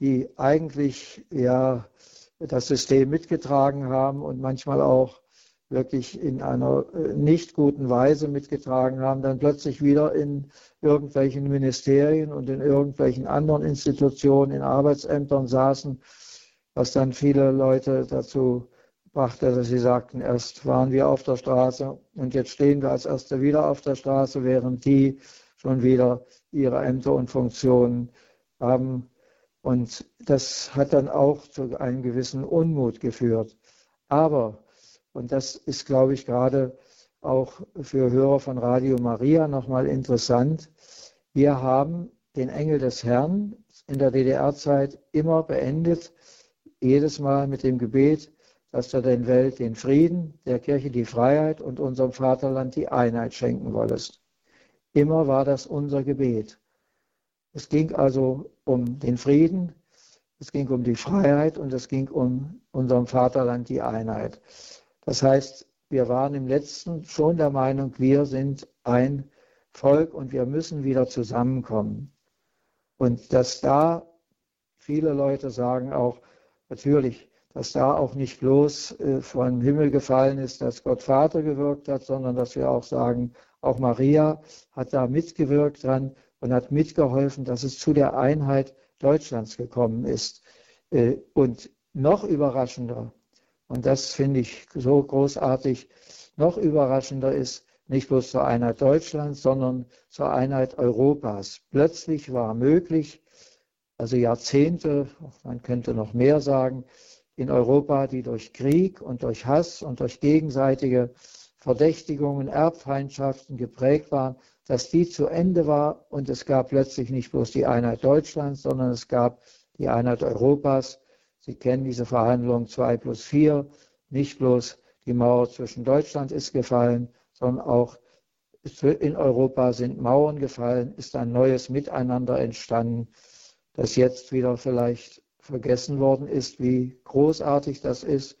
die eigentlich ja das System mitgetragen haben und manchmal auch wirklich in einer äh, nicht guten Weise mitgetragen haben, dann plötzlich wieder in irgendwelchen Ministerien und in irgendwelchen anderen Institutionen, in Arbeitsämtern saßen, was dann viele Leute dazu brachte, dass sie sagten, erst waren wir auf der Straße und jetzt stehen wir als Erste wieder auf der Straße, während die schon wieder ihre Ämter und Funktionen haben und das hat dann auch zu einem gewissen Unmut geführt. Aber, und das ist, glaube ich, gerade auch für Hörer von Radio Maria nochmal interessant, wir haben den Engel des Herrn in der DDR-Zeit immer beendet, jedes Mal mit dem Gebet, dass du den Welt den Frieden, der Kirche die Freiheit und unserem Vaterland die Einheit schenken wollest. Immer war das unser Gebet. Es ging also um den Frieden, es ging um die Freiheit und es ging um unserem Vaterland die Einheit. Das heißt, wir waren im letzten schon der Meinung, wir sind ein Volk und wir müssen wieder zusammenkommen. Und dass da viele Leute sagen auch, natürlich, dass da auch nicht bloß äh, vom Himmel gefallen ist, dass Gott Vater gewirkt hat, sondern dass wir auch sagen, auch Maria hat da mitgewirkt dran und hat mitgeholfen, dass es zu der Einheit Deutschlands gekommen ist. Äh, und noch überraschender, und das finde ich so großartig, noch überraschender ist nicht bloß zur Einheit Deutschlands, sondern zur Einheit Europas. Plötzlich war möglich, also Jahrzehnte, man könnte noch mehr sagen, in Europa, die durch Krieg und durch Hass und durch gegenseitige Verdächtigungen, Erbfeindschaften geprägt waren, dass die zu Ende war und es gab plötzlich nicht bloß die Einheit Deutschlands, sondern es gab die Einheit Europas. Sie kennen diese Verhandlungen 2 plus 4. Nicht bloß die Mauer zwischen Deutschland ist gefallen, sondern auch in Europa sind Mauern gefallen, ist ein neues Miteinander entstanden, das jetzt wieder vielleicht vergessen worden ist, wie großartig das ist.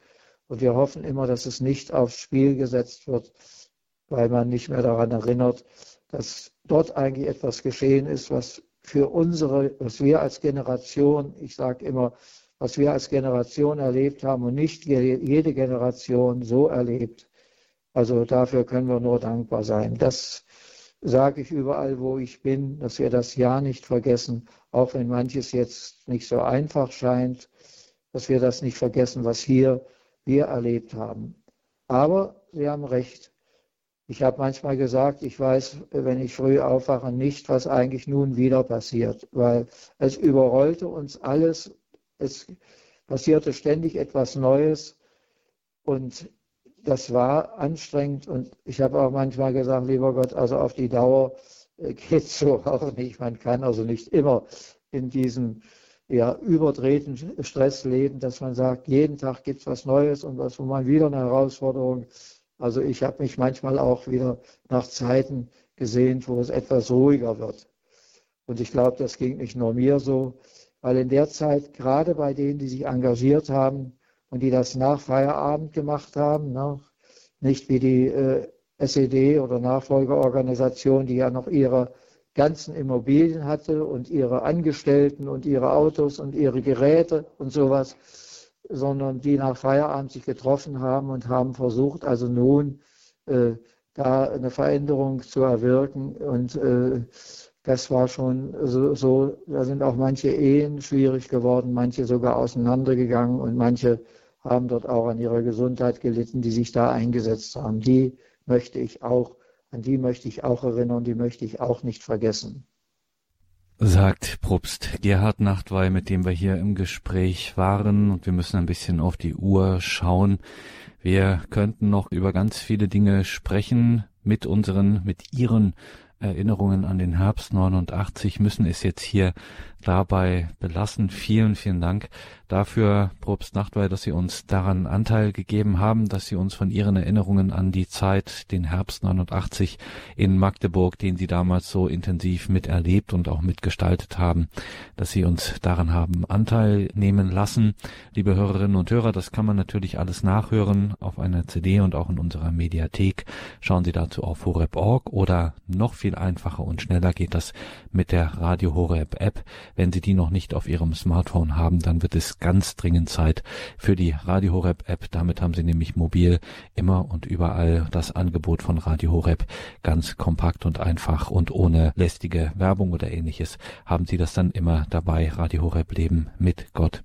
Und wir hoffen immer, dass es nicht aufs Spiel gesetzt wird, weil man nicht mehr daran erinnert, dass dort eigentlich etwas geschehen ist, was für unsere, was wir als Generation, ich sage immer, was wir als Generation erlebt haben und nicht jede Generation so erlebt. Also dafür können wir nur dankbar sein. Das sage ich überall, wo ich bin, dass wir das ja nicht vergessen, auch wenn manches jetzt nicht so einfach scheint, dass wir das nicht vergessen, was hier wir erlebt haben. Aber Sie haben recht. Ich habe manchmal gesagt, ich weiß, wenn ich früh aufwache, nicht, was eigentlich nun wieder passiert, weil es überrollte uns alles. Es passierte ständig etwas Neues und das war anstrengend und ich habe auch manchmal gesagt, lieber Gott, also auf die Dauer äh, *laughs* geht so auch nicht. Man kann also nicht immer in diesem ja, überdrehten Stress leben, dass man sagt, jeden Tag gibt es was Neues und was, wo man wieder eine Herausforderung also ich habe mich manchmal auch wieder nach Zeiten gesehen, wo es etwas ruhiger wird. Und ich glaube, das ging nicht nur mir so, weil in der Zeit, gerade bei denen, die sich engagiert haben und die das nach Feierabend gemacht haben, ne, nicht wie die äh, SED oder Nachfolgeorganisation, die ja noch ihre ganzen Immobilien hatte und ihre Angestellten und ihre Autos und ihre Geräte und sowas, sondern die nach Feierabend sich getroffen haben und haben versucht, also nun äh, da eine Veränderung zu erwirken. Und äh, das war schon so, so, da sind auch manche Ehen schwierig geworden, manche sogar auseinandergegangen und manche haben dort auch an ihrer Gesundheit gelitten, die sich da eingesetzt haben. Die möchte ich auch, an die möchte ich auch erinnern, die möchte ich auch nicht vergessen. Sagt Probst Gerhard Nachtwey, mit dem wir hier im Gespräch waren und wir müssen ein bisschen auf die Uhr schauen. Wir könnten noch über ganz viele Dinge sprechen mit unseren, mit ihren Erinnerungen an den Herbst 89 müssen es jetzt hier dabei belassen. Vielen, vielen Dank dafür, Probst Nachtwey, dass Sie uns daran Anteil gegeben haben, dass Sie uns von Ihren Erinnerungen an die Zeit, den Herbst 89 in Magdeburg, den Sie damals so intensiv miterlebt und auch mitgestaltet haben, dass Sie uns daran haben Anteil nehmen lassen. Liebe Hörerinnen und Hörer, das kann man natürlich alles nachhören auf einer CD und auch in unserer Mediathek. Schauen Sie dazu auf horeb.org oder noch viel einfacher und schneller geht das mit der Radio Horeb App. Wenn Sie die noch nicht auf Ihrem Smartphone haben, dann wird es ganz dringend Zeit für die Radio Horeb App. Damit haben Sie nämlich mobil immer und überall das Angebot von Radio Horeb ganz kompakt und einfach und ohne lästige Werbung oder ähnliches haben Sie das dann immer dabei. Radio Horeb Leben mit Gott.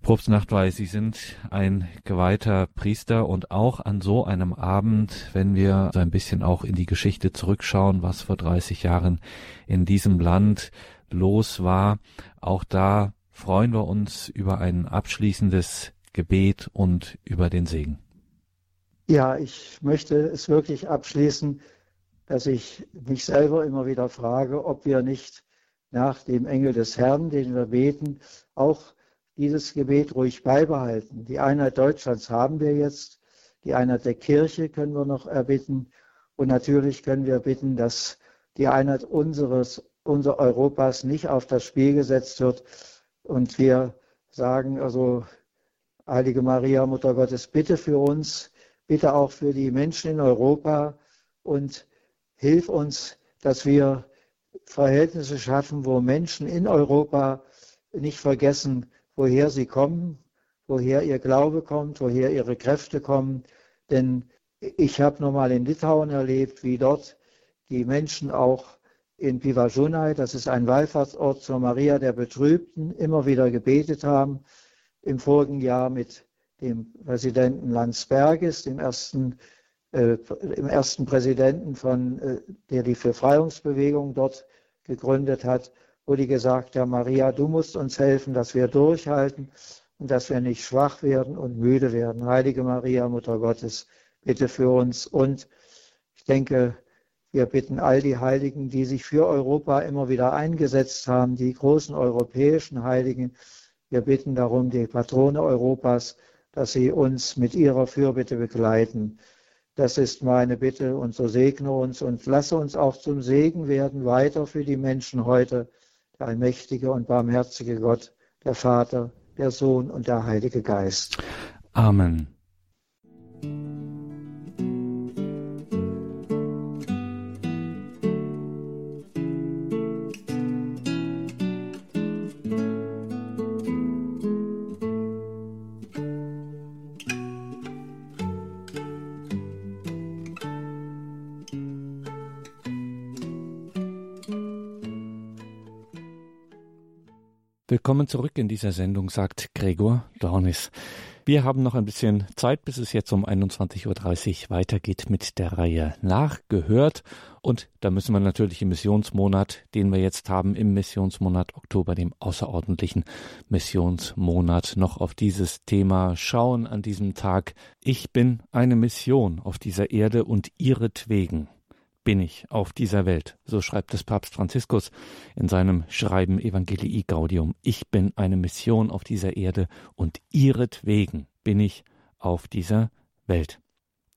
Propst Nachtwey, Sie sind ein geweihter Priester und auch an so einem Abend, wenn wir so ein bisschen auch in die Geschichte zurückschauen, was vor 30 Jahren in diesem Land los war. Auch da freuen wir uns über ein abschließendes Gebet und über den Segen. Ja, ich möchte es wirklich abschließen, dass ich mich selber immer wieder frage, ob wir nicht nach dem Engel des Herrn, den wir beten, auch dieses Gebet ruhig beibehalten. Die Einheit Deutschlands haben wir jetzt, die Einheit der Kirche können wir noch erbitten und natürlich können wir bitten, dass die Einheit unseres unser Europas nicht auf das Spiel gesetzt wird. Und wir sagen also, Heilige Maria, Mutter Gottes, bitte für uns, bitte auch für die Menschen in Europa und hilf uns, dass wir Verhältnisse schaffen, wo Menschen in Europa nicht vergessen, woher sie kommen, woher ihr Glaube kommt, woher ihre Kräfte kommen. Denn ich habe nochmal in Litauen erlebt, wie dort die Menschen auch in Pivajunai, das ist ein Wallfahrtsort zur Maria der Betrübten, immer wieder gebetet haben. Im vorigen Jahr mit dem Präsidenten Landsbergis, dem ersten, äh, dem ersten Präsidenten, von, äh, der die Befreiungsbewegung dort gegründet hat, wo die gesagt haben, Maria, du musst uns helfen, dass wir durchhalten und dass wir nicht schwach werden und müde werden. Heilige Maria, Mutter Gottes, bitte für uns. Und ich denke, wir bitten all die Heiligen, die sich für Europa immer wieder eingesetzt haben, die großen europäischen Heiligen. Wir bitten darum, die Patrone Europas, dass sie uns mit ihrer Fürbitte begleiten. Das ist meine Bitte und so segne uns und lasse uns auch zum Segen werden weiter für die Menschen heute, der allmächtige und barmherzige Gott, der Vater, der Sohn und der Heilige Geist. Amen. Willkommen zurück in dieser Sendung, sagt Gregor Dornis. Wir haben noch ein bisschen Zeit, bis es jetzt um 21.30 Uhr weitergeht mit der Reihe Nachgehört. Und da müssen wir natürlich im Missionsmonat, den wir jetzt haben, im Missionsmonat Oktober, dem außerordentlichen Missionsmonat, noch auf dieses Thema schauen an diesem Tag. Ich bin eine Mission auf dieser Erde und ihretwegen bin ich auf dieser Welt. So schreibt es Papst Franziskus in seinem Schreiben Evangelii Gaudium. Ich bin eine Mission auf dieser Erde und ihretwegen bin ich auf dieser Welt.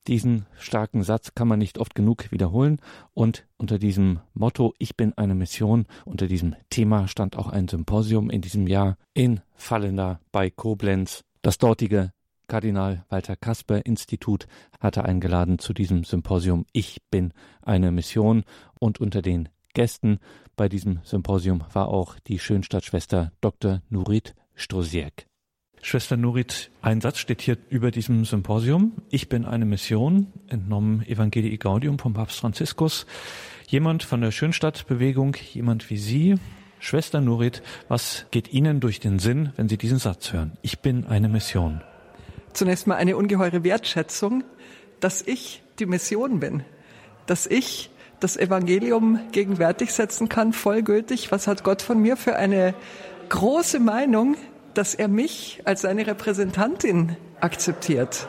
Diesen starken Satz kann man nicht oft genug wiederholen und unter diesem Motto Ich bin eine Mission, unter diesem Thema stand auch ein Symposium in diesem Jahr in Fallender bei Koblenz. Das dortige Kardinal Walter Kasper Institut hatte eingeladen zu diesem Symposium Ich bin eine Mission und unter den Gästen bei diesem Symposium war auch die Schönstadtschwester Dr. Nurit Strosiek. Schwester Nurit, ein Satz steht hier über diesem Symposium. Ich bin eine Mission, entnommen Evangelii Gaudium vom Papst Franziskus. Jemand von der Schönstadtbewegung, jemand wie Sie, Schwester Nurit, was geht Ihnen durch den Sinn, wenn Sie diesen Satz hören? Ich bin eine Mission. Zunächst mal eine ungeheure Wertschätzung, dass ich die Mission bin, dass ich das Evangelium gegenwärtig setzen kann, vollgültig. Was hat Gott von mir für eine große Meinung, dass er mich als seine Repräsentantin akzeptiert?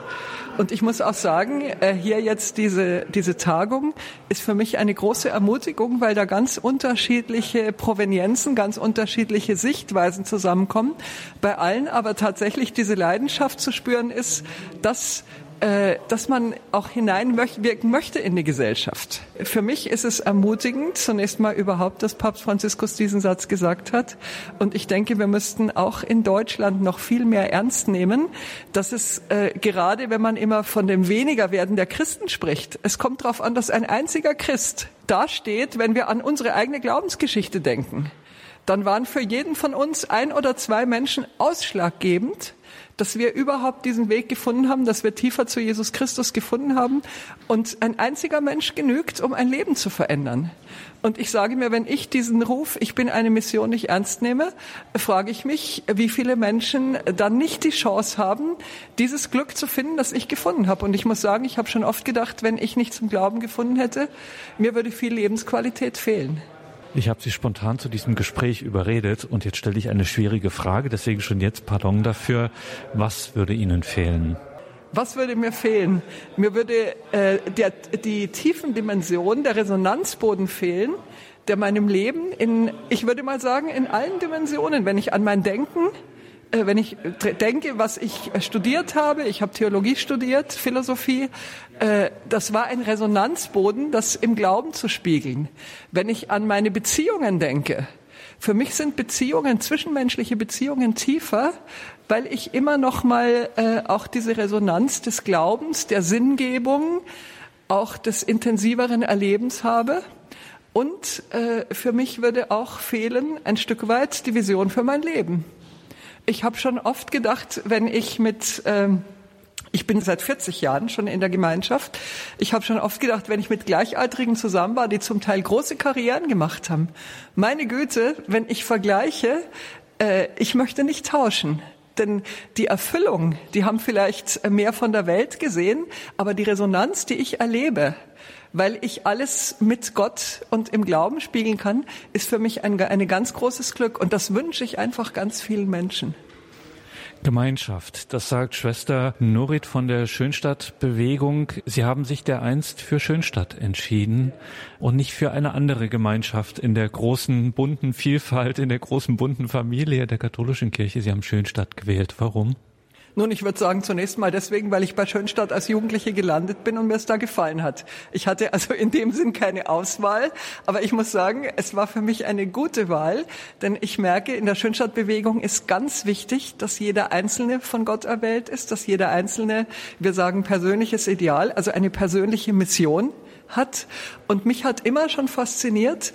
Und ich muss auch sagen, äh, hier jetzt diese, diese Tagung ist für mich eine große Ermutigung, weil da ganz unterschiedliche Provenienzen, ganz unterschiedliche Sichtweisen zusammenkommen. Bei allen aber tatsächlich diese Leidenschaft zu spüren ist, dass äh, dass man auch hineinwirken möchte in die Gesellschaft. Für mich ist es ermutigend, zunächst mal überhaupt, dass Papst Franziskus diesen Satz gesagt hat. Und ich denke, wir müssten auch in Deutschland noch viel mehr ernst nehmen, dass es äh, gerade, wenn man immer von dem Wenigerwerden der Christen spricht, es kommt darauf an, dass ein einziger Christ dasteht, wenn wir an unsere eigene Glaubensgeschichte denken. Dann waren für jeden von uns ein oder zwei Menschen ausschlaggebend, dass wir überhaupt diesen Weg gefunden haben, dass wir tiefer zu Jesus Christus gefunden haben. Und ein einziger Mensch genügt, um ein Leben zu verändern. Und ich sage mir, wenn ich diesen Ruf, ich bin eine Mission nicht ernst nehme, frage ich mich, wie viele Menschen dann nicht die Chance haben, dieses Glück zu finden, das ich gefunden habe. Und ich muss sagen, ich habe schon oft gedacht, wenn ich nicht zum Glauben gefunden hätte, mir würde viel Lebensqualität fehlen. Ich habe Sie spontan zu diesem Gespräch überredet und jetzt stelle ich eine schwierige Frage, deswegen schon jetzt Pardon dafür. Was würde Ihnen fehlen? Was würde mir fehlen? Mir würde äh, der, die tiefen Dimension, der Resonanzboden fehlen, der meinem Leben in, ich würde mal sagen, in allen Dimensionen, wenn ich an mein Denken, äh, wenn ich denke, was ich studiert habe, ich habe Theologie studiert, Philosophie, äh, das war ein Resonanzboden, das im Glauben zu spiegeln. Wenn ich an meine Beziehungen denke, für mich sind Beziehungen, zwischenmenschliche Beziehungen tiefer, weil ich immer noch mal äh, auch diese Resonanz des Glaubens, der Sinngebung, auch des intensiveren Erlebens habe. Und äh, für mich würde auch fehlen ein Stück weit die Vision für mein Leben. Ich habe schon oft gedacht, wenn ich mit ähm, ich bin seit 40 Jahren schon in der Gemeinschaft. Ich habe schon oft gedacht, wenn ich mit Gleichaltrigen zusammen war, die zum Teil große Karrieren gemacht haben. Meine Güte, wenn ich vergleiche, äh, ich möchte nicht tauschen. Denn die Erfüllung, die haben vielleicht mehr von der Welt gesehen, aber die Resonanz, die ich erlebe, weil ich alles mit Gott und im Glauben spiegeln kann, ist für mich ein, ein ganz großes Glück. Und das wünsche ich einfach ganz vielen Menschen. Gemeinschaft, das sagt Schwester Norit von der Schönstadtbewegung. Sie haben sich dereinst für Schönstadt entschieden und nicht für eine andere Gemeinschaft in der großen bunten Vielfalt, in der großen bunten Familie der katholischen Kirche. Sie haben Schönstadt gewählt. Warum? Nun, ich würde sagen, zunächst mal deswegen, weil ich bei Schönstadt als Jugendliche gelandet bin und mir es da gefallen hat. Ich hatte also in dem Sinn keine Auswahl, aber ich muss sagen, es war für mich eine gute Wahl, denn ich merke, in der Schönstadtbewegung ist ganz wichtig, dass jeder Einzelne von Gott erwählt ist, dass jeder Einzelne, wir sagen persönliches Ideal, also eine persönliche Mission hat. Und mich hat immer schon fasziniert,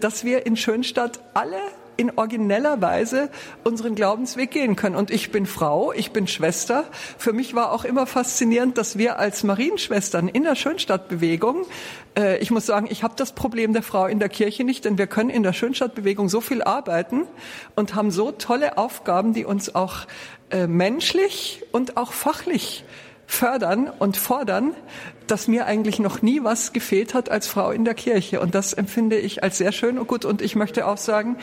dass wir in Schönstadt alle in origineller Weise unseren Glaubensweg gehen können. Und ich bin Frau, ich bin Schwester. Für mich war auch immer faszinierend, dass wir als Marienschwestern in der Schönstadtbewegung, äh, ich muss sagen, ich habe das Problem der Frau in der Kirche nicht, denn wir können in der Schönstadtbewegung so viel arbeiten und haben so tolle Aufgaben, die uns auch äh, menschlich und auch fachlich fördern und fordern, dass mir eigentlich noch nie was gefehlt hat als Frau in der Kirche. Und das empfinde ich als sehr schön und gut. Und ich möchte auch sagen,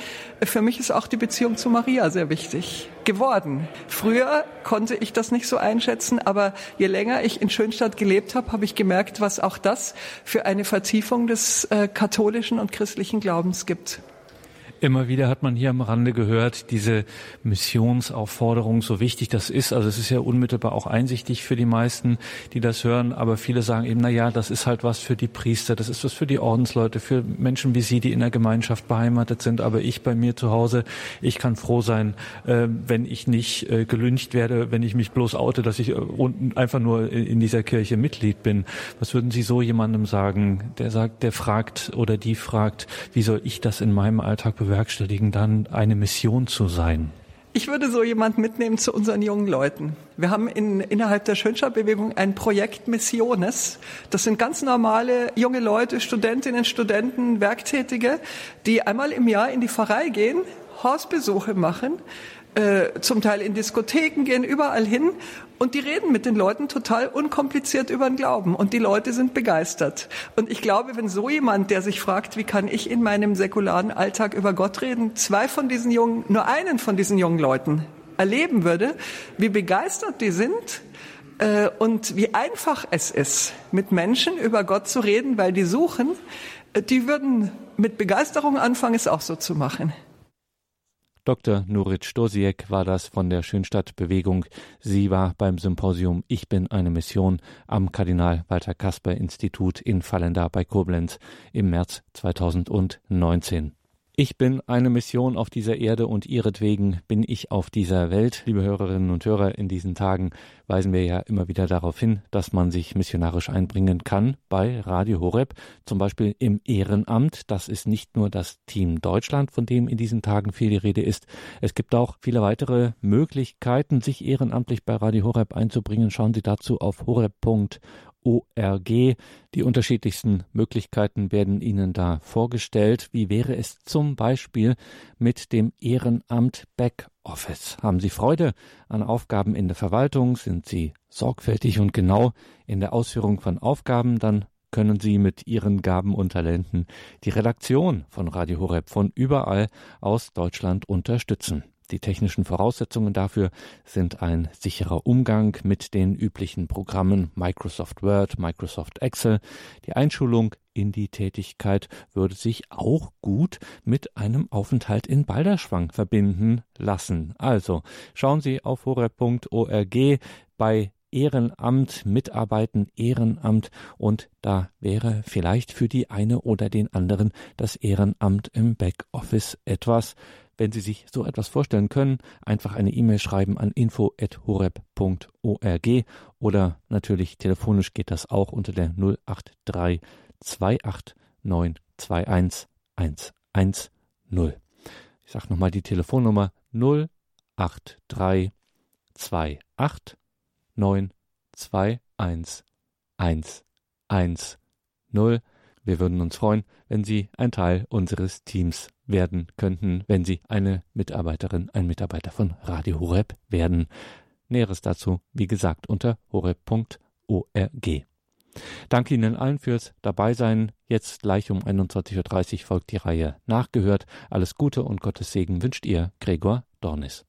für mich ist auch die Beziehung zu Maria sehr wichtig geworden. Früher konnte ich das nicht so einschätzen, aber je länger ich in Schönstadt gelebt habe, habe ich gemerkt, was auch das für eine Vertiefung des äh, katholischen und christlichen Glaubens gibt. Immer wieder hat man hier am Rande gehört, diese Missionsaufforderung, so wichtig das ist. Also es ist ja unmittelbar auch einsichtig für die meisten, die das hören. Aber viele sagen eben, na ja, das ist halt was für die Priester, das ist was für die Ordensleute, für Menschen wie Sie, die in der Gemeinschaft beheimatet sind. Aber ich bei mir zu Hause, ich kann froh sein, äh, wenn ich nicht äh, gelüncht werde, wenn ich mich bloß oute, dass ich äh, einfach nur in dieser Kirche Mitglied bin. Was würden Sie so jemandem sagen, der sagt, der fragt oder die fragt, wie soll ich das in meinem Alltag bewerkstelligen, dann eine Mission zu sein? Ich würde so jemand mitnehmen zu unseren jungen Leuten. Wir haben in, innerhalb der Schönstadtbewegung ein Projekt Missiones. Das sind ganz normale junge Leute, Studentinnen, Studenten, Werktätige, die einmal im Jahr in die Pfarrei gehen, Hausbesuche machen, äh, zum Teil in Diskotheken, gehen überall hin und die reden mit den Leuten total unkompliziert über den Glauben und die Leute sind begeistert. Und ich glaube, wenn so jemand, der sich fragt, wie kann ich in meinem säkularen Alltag über Gott reden, zwei von diesen jungen, nur einen von diesen jungen Leuten erleben würde, wie begeistert die sind, äh, und wie einfach es ist, mit Menschen über Gott zu reden, weil die suchen, äh, die würden mit Begeisterung anfangen, es auch so zu machen. Dr. Nurit Stosiek war das von der Schönstadtbewegung. Sie war beim Symposium Ich bin eine Mission am Kardinal Walter Kasper Institut in Fallenda bei Koblenz im März 2019. Ich bin eine Mission auf dieser Erde und ihretwegen bin ich auf dieser Welt. Liebe Hörerinnen und Hörer, in diesen Tagen weisen wir ja immer wieder darauf hin, dass man sich missionarisch einbringen kann bei Radio Horeb, zum Beispiel im Ehrenamt. Das ist nicht nur das Team Deutschland, von dem in diesen Tagen viel die Rede ist. Es gibt auch viele weitere Möglichkeiten, sich ehrenamtlich bei Radio Horeb einzubringen. Schauen Sie dazu auf horeb.org ORG. Die unterschiedlichsten Möglichkeiten werden Ihnen da vorgestellt. Wie wäre es zum Beispiel mit dem Ehrenamt Backoffice? Haben Sie Freude an Aufgaben in der Verwaltung? Sind Sie sorgfältig und genau in der Ausführung von Aufgaben? Dann können Sie mit Ihren Gaben und Talenten die Redaktion von Radio Horeb von überall aus Deutschland unterstützen. Die technischen Voraussetzungen dafür sind ein sicherer Umgang mit den üblichen Programmen Microsoft Word, Microsoft Excel. Die Einschulung in die Tätigkeit würde sich auch gut mit einem Aufenthalt in Balderschwang verbinden lassen. Also schauen Sie auf horeb.org bei Ehrenamt, Mitarbeiten, Ehrenamt und da wäre vielleicht für die eine oder den anderen das Ehrenamt im Backoffice etwas. Wenn Sie sich so etwas vorstellen können, einfach eine E-Mail schreiben an info.horeb.org oder natürlich telefonisch geht das auch unter der 083 289 21110. Ich sage nochmal die Telefonnummer 083 28 21110. Wir würden uns freuen, wenn Sie ein Teil unseres Teams werden könnten, wenn Sie eine Mitarbeiterin, ein Mitarbeiter von Radio Horeb werden. Näheres dazu, wie gesagt, unter horeb.org. Danke Ihnen allen fürs Dabeisein. Jetzt gleich um 21.30 Uhr folgt die Reihe Nachgehört. Alles Gute und Gottes Segen wünscht Ihr Gregor Dornis.